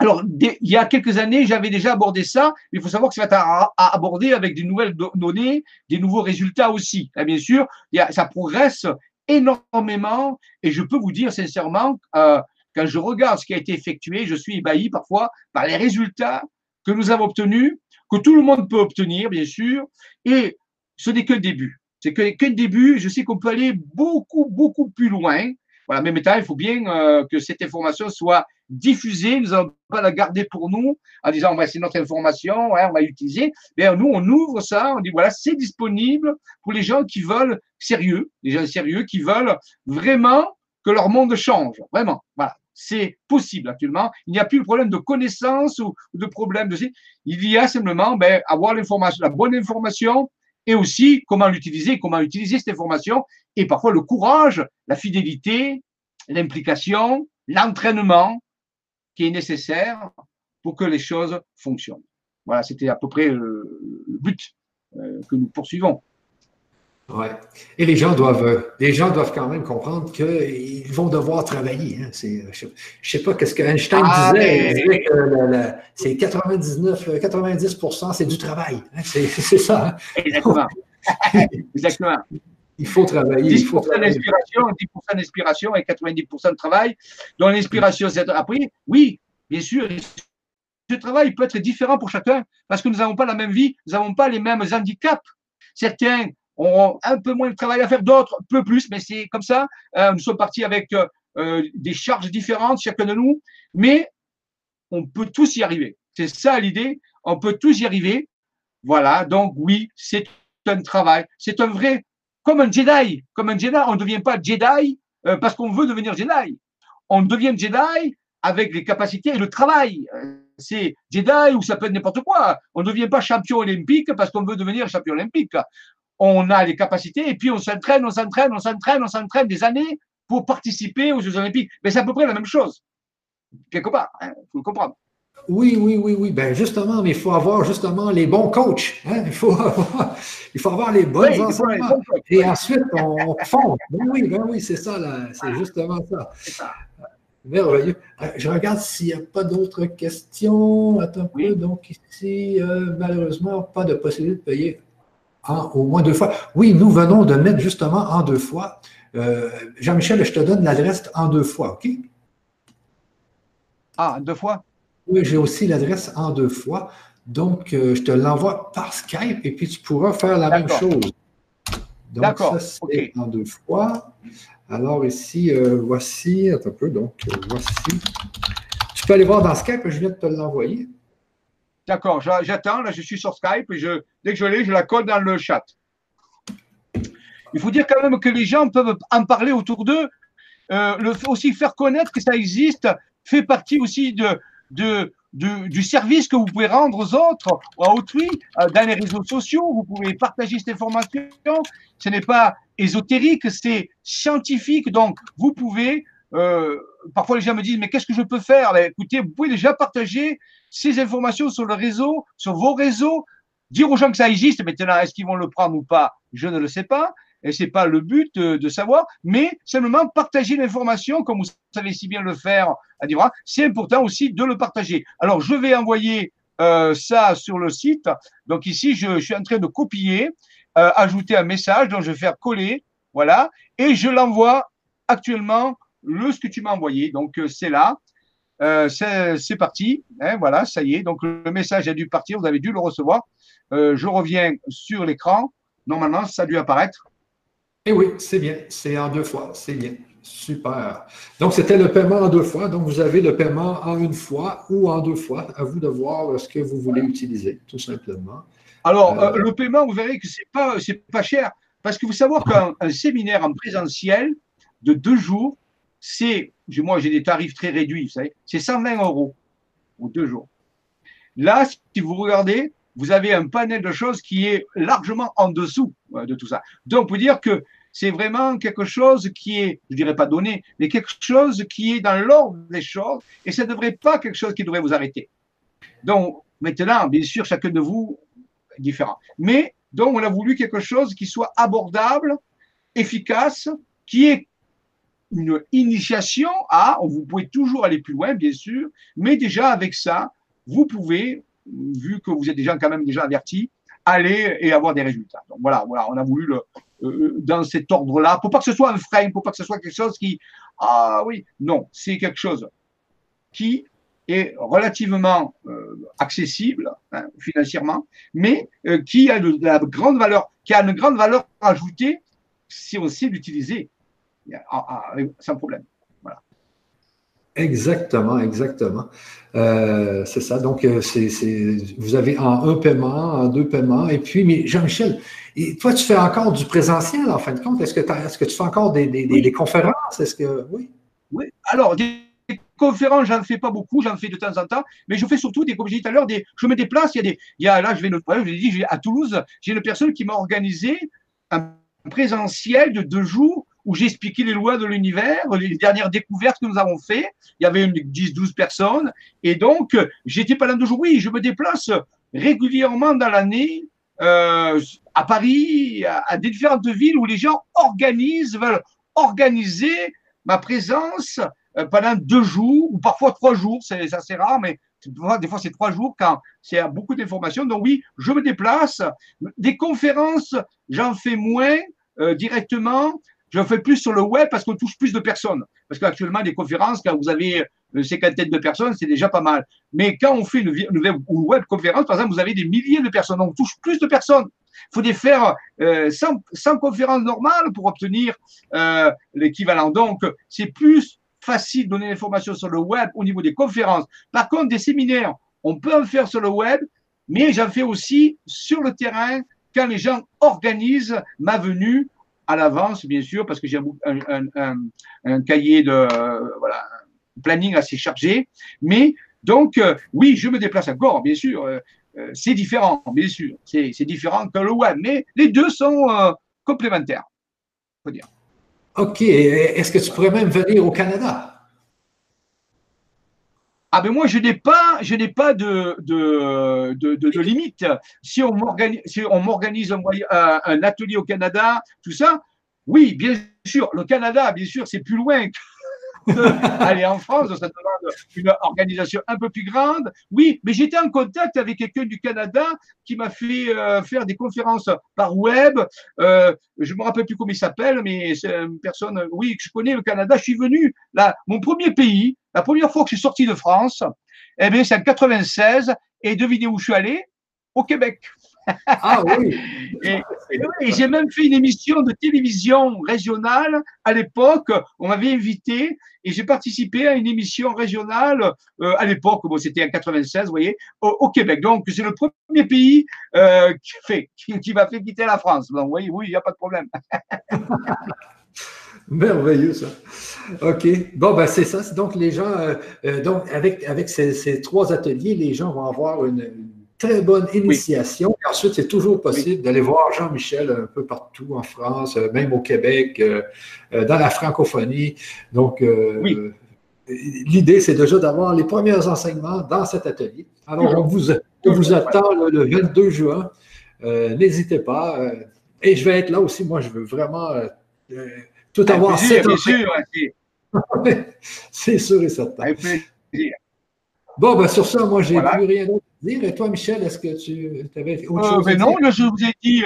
alors, il y a quelques années, j'avais déjà abordé ça, mais il faut savoir que ça va être à, aborder avec des nouvelles données, des nouveaux résultats aussi. Et bien sûr, ça progresse énormément et je peux vous dire sincèrement, euh, quand je regarde ce qui a été effectué, je suis ébahi parfois par les résultats que nous avons obtenus, que tout le monde peut obtenir, bien sûr, et ce n'est que le début. C'est que le début. Je sais qu'on peut aller beaucoup, beaucoup plus loin. Voilà, mais maintenant, il faut bien euh, que cette information soit diffusée. Nous n'allons pas la garder pour nous en disant, c'est notre information, on va l'utiliser. Mais nous, on ouvre ça, on dit, voilà, c'est disponible pour les gens qui veulent sérieux, les gens sérieux qui veulent vraiment que leur monde change. Vraiment. Voilà. C'est possible actuellement. Il n'y a plus de problème de connaissance ou de problème de. Il y a simplement ben, avoir l'information, la bonne information et aussi comment l'utiliser, comment utiliser cette information, et parfois le courage, la fidélité, l'implication, l'entraînement qui est nécessaire pour que les choses fonctionnent. Voilà, c'était à peu près le, but euh, que nous poursuivons. Ouais. Et les gens doivent, les gens doivent quand même comprendre qu'ils vont devoir travailler. Hein. je ne sais pas qu'est-ce que Einstein ah, disait. Il disait que c'est 99, 90% c'est du travail. Hein. C'est, ça. Hein. Exactement. Exactement. Il faut travailler. 10% d'inspiration, 10% d'inspiration et 90% de travail. Donc l'inspiration, c'est appris. Oui, bien sûr. Ce travail peut être différent pour chacun parce que nous n'avons pas la même vie, nous n'avons pas les mêmes handicaps. Certains ont un peu moins de travail à faire, d'autres peu plus, mais c'est comme ça. Euh, nous sommes partis avec euh, euh, des charges différentes, chacun de nous, mais on peut tous y arriver. C'est ça l'idée, on peut tous y arriver. Voilà, donc oui, c'est un travail, c'est un vrai, comme un Jedi, comme un Jedi, on ne devient pas Jedi parce qu'on veut devenir Jedi. On devient Jedi avec les capacités et le travail. C'est Jedi ou ça peut être n'importe quoi. On ne devient pas champion olympique parce qu'on veut devenir champion olympique on a les capacités et puis on s'entraîne, on s'entraîne, on s'entraîne, on s'entraîne des années pour participer aux Jeux Olympiques. Mais c'est à peu près la même chose, quelque part, il hein, faut le comprendre. Oui, oui, oui, oui. Ben justement, mais il faut avoir justement les bons coachs. Hein. Il, faut avoir, il faut avoir les bons enseignements. Et ensuite, on fonde. Ben oui, ben oui, c'est ça, c'est justement ça. ça. Merveilleux. Euh, je regarde s'il n'y a pas d'autres questions. Attends un peu. Donc, ici, euh, malheureusement, pas de possibilité de payer au moins deux fois. Oui, nous venons de mettre justement en deux fois. Euh, Jean-Michel, je te donne l'adresse en deux fois, OK? Ah, deux fois? Oui, j'ai aussi l'adresse en deux fois. Donc, euh, je te l'envoie par Skype et puis tu pourras faire la même chose. Donc, ça, c'est en deux fois. Alors, ici, euh, voici, un peu, donc, voici. Tu peux aller voir dans Skype, je viens de te l'envoyer. D'accord, j'attends, là je suis sur Skype et dès que je l'ai, je la colle dans le chat. Il faut dire quand même que les gens peuvent en parler autour d'eux, euh, aussi faire connaître que ça existe, fait partie aussi de, du service que vous pouvez rendre aux autres, à autrui, euh, dans les réseaux sociaux. Vous pouvez partager cette information. Ce n'est pas ésotérique, c'est scientifique. Donc, vous pouvez euh, parfois les gens me disent mais qu'est-ce que je peux faire? Ben, Écoutez, vous pouvez déjà partager ces informations sur le réseau, sur vos réseaux, dire aux gens que ça existe. Maintenant, est-ce qu'ils vont le prendre ou pas Je ne le sais pas. Et c'est pas le but de, savoir, mais simplement partager l'information, comme vous savez si bien le faire à Divra, c'est important aussi de le partager. Alors, je vais envoyer euh, ça sur le site. Donc ici, je, suis en train de copier, euh, ajouter un message, donc je vais faire coller, voilà, et je l'envoie actuellement le ce que tu m'as envoyé. Donc, euh, c'est là. Euh, c'est parti. Hein, voilà, ça y est. Donc, le message a dû partir. Vous avez dû le recevoir. Euh, je reviens sur l'écran. Normalement, ça a dû apparaître. Et eh oui, c'est bien. C'est en deux fois. C'est bien. Super. Donc, c'était le paiement en deux fois. Donc, vous avez le paiement en une fois ou en deux fois. À vous de voir ce que vous voulez utiliser, tout simplement. Alors, le paiement, vous verrez que ce n'est pas, pas cher. Parce que vous savez qu'un séminaire en présentiel de deux jours, c'est, moi j'ai des tarifs très réduits, vous savez, c'est 120 euros ou deux jours. Là, si vous regardez, vous avez un panel de choses qui est largement en dessous euh, de tout ça. Donc, on peut dire que c'est vraiment quelque chose qui est, je dirais pas donné, mais quelque chose qui est dans l'ordre des choses, et ça ne devrait pas quelque chose qui devrait vous arrêter. Donc, maintenant, bien sûr, chacun de vous est différent. Mais, donc, on a voulu quelque chose qui soit abordable, efficace, qui est une initiation à, vous pouvez toujours aller plus loin, bien sûr, mais déjà avec ça, vous pouvez, vu que vous êtes déjà quand même déjà averti, aller et avoir des résultats. Donc voilà, voilà, on a voulu le, euh, dans cet ordre-là, pour pas que ce soit un frein, pour pas que ce soit quelque chose qui, ah oui, non, c'est quelque chose qui est relativement euh, accessible hein, financièrement, mais euh, qui a de, la grande valeur, qui a une grande valeur ajoutée si on sait l'utiliser sans problème. Exactement, exactement. Euh, c'est ça. Donc, euh, c'est, vous avez en un paiement, en deux paiements. Et puis, mais Jean-Michel, toi, tu fais encore du présentiel en fin de compte? Est-ce que, tu fais encore des, des, conférences? Est-ce que oui? Oui. Alors, des conférences, j'en fais pas beaucoup, j'en fais de temps en temps, mais je fais surtout des, comme je disais tout à l'heure, des, je me déplace. Il y a des, il y a, là, je vais, je l'ai dit, à Toulouse, j'ai une personne qui m'a organisé un présentiel de deux jours où j'expliquais les lois de l'univers, les dernières découvertes que nous avons fait. Il y avait 10-12 personnes. Et donc, j'étais pendant deux jours. Oui, je me déplace régulièrement dans l'année euh, à Paris, à, différentes villes où les gens organisent, veulent organiser ma présence euh, pendant deux jours ou parfois trois jours. C'est assez rare, mais des fois c'est trois jours quand c'est beaucoup d'informations. Donc oui, je me déplace. Des conférences, j'en fais moins euh, directement. Je fais plus sur le web parce qu'on touche plus de personnes. Parce qu'actuellement, des conférences, quand vous avez une cinquantaine de personnes, c'est déjà pas mal. Mais quand on fait une, web conférence, par exemple, vous avez des milliers de personnes, on touche plus de personnes. Il faut des faire euh, 100, conférences normales pour obtenir euh, l'équivalent. Donc, c'est plus facile de donner l'information sur le web au niveau des conférences. Par contre, des séminaires, on peut en faire sur le web, mais j'en fais aussi sur le terrain quand les gens organisent ma venue à l'avance, bien sûr, parce que j'ai un, cahier de voilà, planning assez chargé. Mais donc, euh, oui, je me déplace encore, bien sûr. Euh, euh, c'est différent, bien sûr. C'est différent que le web, mais les deux sont complémentaires, faut dire. OK. Est-ce que tu pourrais même venir au Canada? Ah ben moi je n'ai pas, je n'ai pas de, de, de, limite. Si on m'organise, si on m'organise un, un, atelier au Canada, tout ça, oui, bien sûr, le Canada, bien sûr, c'est plus loin aller en France, ça demande une organisation un peu plus grande. Oui, mais j'étais en contact avec quelqu'un du Canada qui m'a fait euh, faire des conférences par web. Euh, je me rappelle plus comment il s'appelle, mais c'est une personne, oui, que je connais le Canada. Je suis venu là, mon premier pays, la première fois que je suis sorti de France, eh bien, c'est en 96. Et devinez où je suis allé? Au Québec. Ah oui. et, j'ai même fait une émission de télévision régionale à l'époque. On m'avait invité et j'ai participé à une émission régionale euh, à l'époque. Bon, c'était en 96, vous voyez, au, Québec. Donc, c'est le premier pays euh, qui, fait, qui, m'a fait quitter la France. Donc, oui, oui, il n'y a pas de problème. Merveilleux ça. OK. Bon, ben c'est ça. Donc, les gens, euh, donc, avec, avec ces, ces, trois ateliers, les gens vont avoir une, très bonne initiation. ensuite, c'est toujours possible d'aller voir Jean-Michel un peu partout en France, euh, même au Québec, euh, euh, dans la francophonie. Donc, l'idée, c'est déjà d'avoir les premiers enseignements dans cet atelier. Alors, on vous, vous attend le 22 juin. N'hésitez pas. et je vais être là aussi. Moi, je veux vraiment tout avoir. C'est sûr. c'est sûr et certain. Bon, ben sur ça, moi, j'ai plus rien d'autre dire. Et toi, Michel, est-ce que tu avais autre euh, chose à Non, je vous ai dit,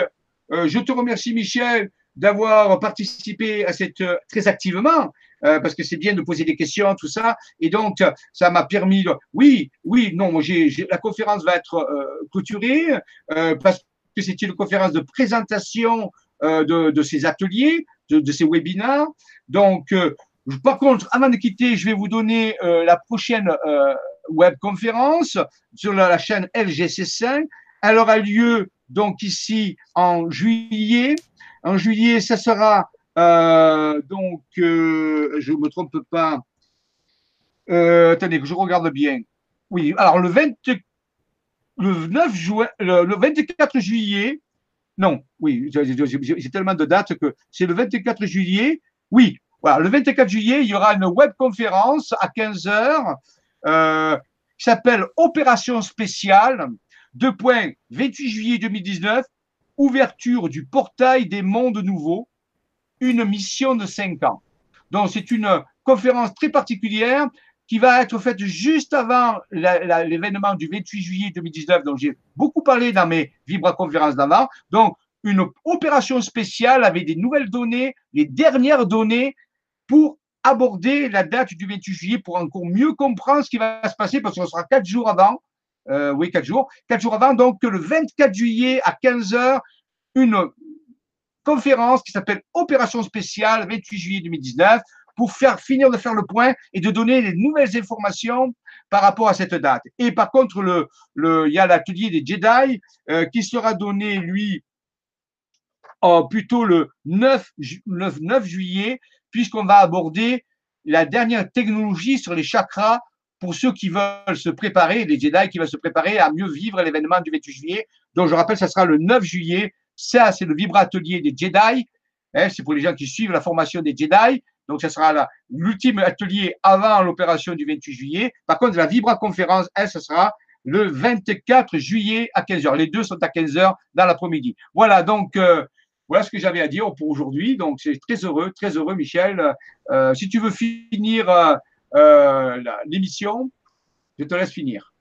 euh, je te remercie, Michel, d'avoir participé à cette euh, très activement. parce que c'est bien de poser des questions, tout ça. Et donc, ça m'a permis de... Oui, oui, non, moi, j'ai, la conférence va être clôturée parce que c'est une conférence de présentation de, de, ces ateliers, de, de ces webinaires. Donc, par contre, avant de quitter, je vais vous donner la prochaine webconférence sur la, chaîne LGC5. Elle aura lieu donc ici en juillet. En juillet, ça sera euh, donc, euh, je ne me trompe pas. Euh, attendez que je regarde bien. Oui, alors le, 20, le 9 juin, le, 24 juillet, non, oui, j'ai tellement de dates que c'est le 24 juillet. Oui, voilà, le 24 juillet, il y aura une webconférence à 15 heures euh, qui s'appelle Opération spéciale. Deux points, 28 juillet 2019, ouverture du portail des mondes nouveaux, une mission de cinq ans. Donc, c'est une conférence très particulière qui va être faite juste avant l'événement du 28 juillet 2019, dont j'ai beaucoup parlé dans mes vibra-conférences d'avant. Donc, une opération spéciale avec des nouvelles données, les dernières données pour aborder la date du 28 juillet pour encore mieux comprendre ce qui va se passer parce qu'on sera quatre jours avant. Euh, oui, quatre jours. Quatre jours avant, donc le 24 juillet à 15 heures, une conférence qui s'appelle Opération spéciale 28 juillet 2019 pour faire finir de faire le point et de donner les nouvelles informations par rapport à cette date. Et par contre, le, le, il y a l'atelier des Jedi euh, qui sera donné, lui, plutôt le 9, 9, 9 juillet, puisqu'on va aborder la dernière technologie sur les chakras pour ceux qui veulent se préparer, les Jedi qui veulent se préparer à mieux vivre l'événement du 28 juillet. Donc, je rappelle, ça sera le 9 juillet. Ça, c'est le vibra-atelier des Jedi. Hein, c'est pour les gens qui suivent la formation des Jedi. Donc, ce sera l'ultime atelier avant l'opération du 28 juillet. Par contre, la vibra-conférence, elle, ce sera le 24 juillet à 15h. Les deux sont à 15h dans l'après-midi. Voilà, donc, euh, voilà ce que j'avais à dire pour aujourd'hui. Donc, c'est très heureux, très heureux, Michel. Euh, si tu veux finir euh, l'émission, je te laisse finir.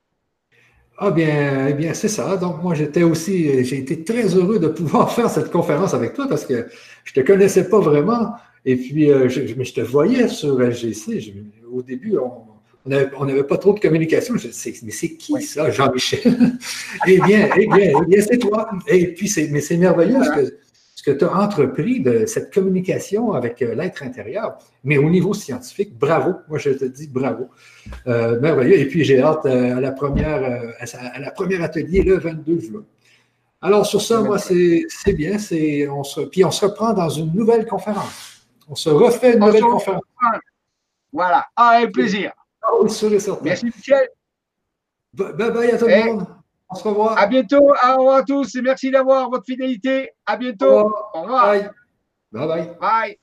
Ah bien, eh bien c'est ça. Donc moi j'étais aussi, j'ai été très heureux de pouvoir faire cette conférence avec toi parce que je ne te connaissais pas vraiment. Et puis, euh, je, je, te voyais sur LGC. au début, on n'avait pas trop de communication. Je sais, mais c'est qui ça, Jean-Michel? eh bien, eh bien, eh bien c'est toi. Et puis, mais c'est merveilleux que, tu as entrepris de cette communication avec euh, l'être intérieur. Mais au niveau scientifique, bravo. Moi, je te dis bravo. Euh, merveilleux. Et puis, j'ai hâte à, la première, à, la première atelier le 22 juin. Alors, sur ça, moi, c'est bien. On se, puis, on se reprend dans une nouvelle conférence. On se refait une nouvelle conférence. Voilà, plaisir. Ah sûr et certain. Merci, Michel. Bye bye à tout le monde. On se revoit. À bientôt. Au revoir à tous et merci d'avoir votre fidélité. À bientôt. Au revoir. Bye. Bye bye. Bye.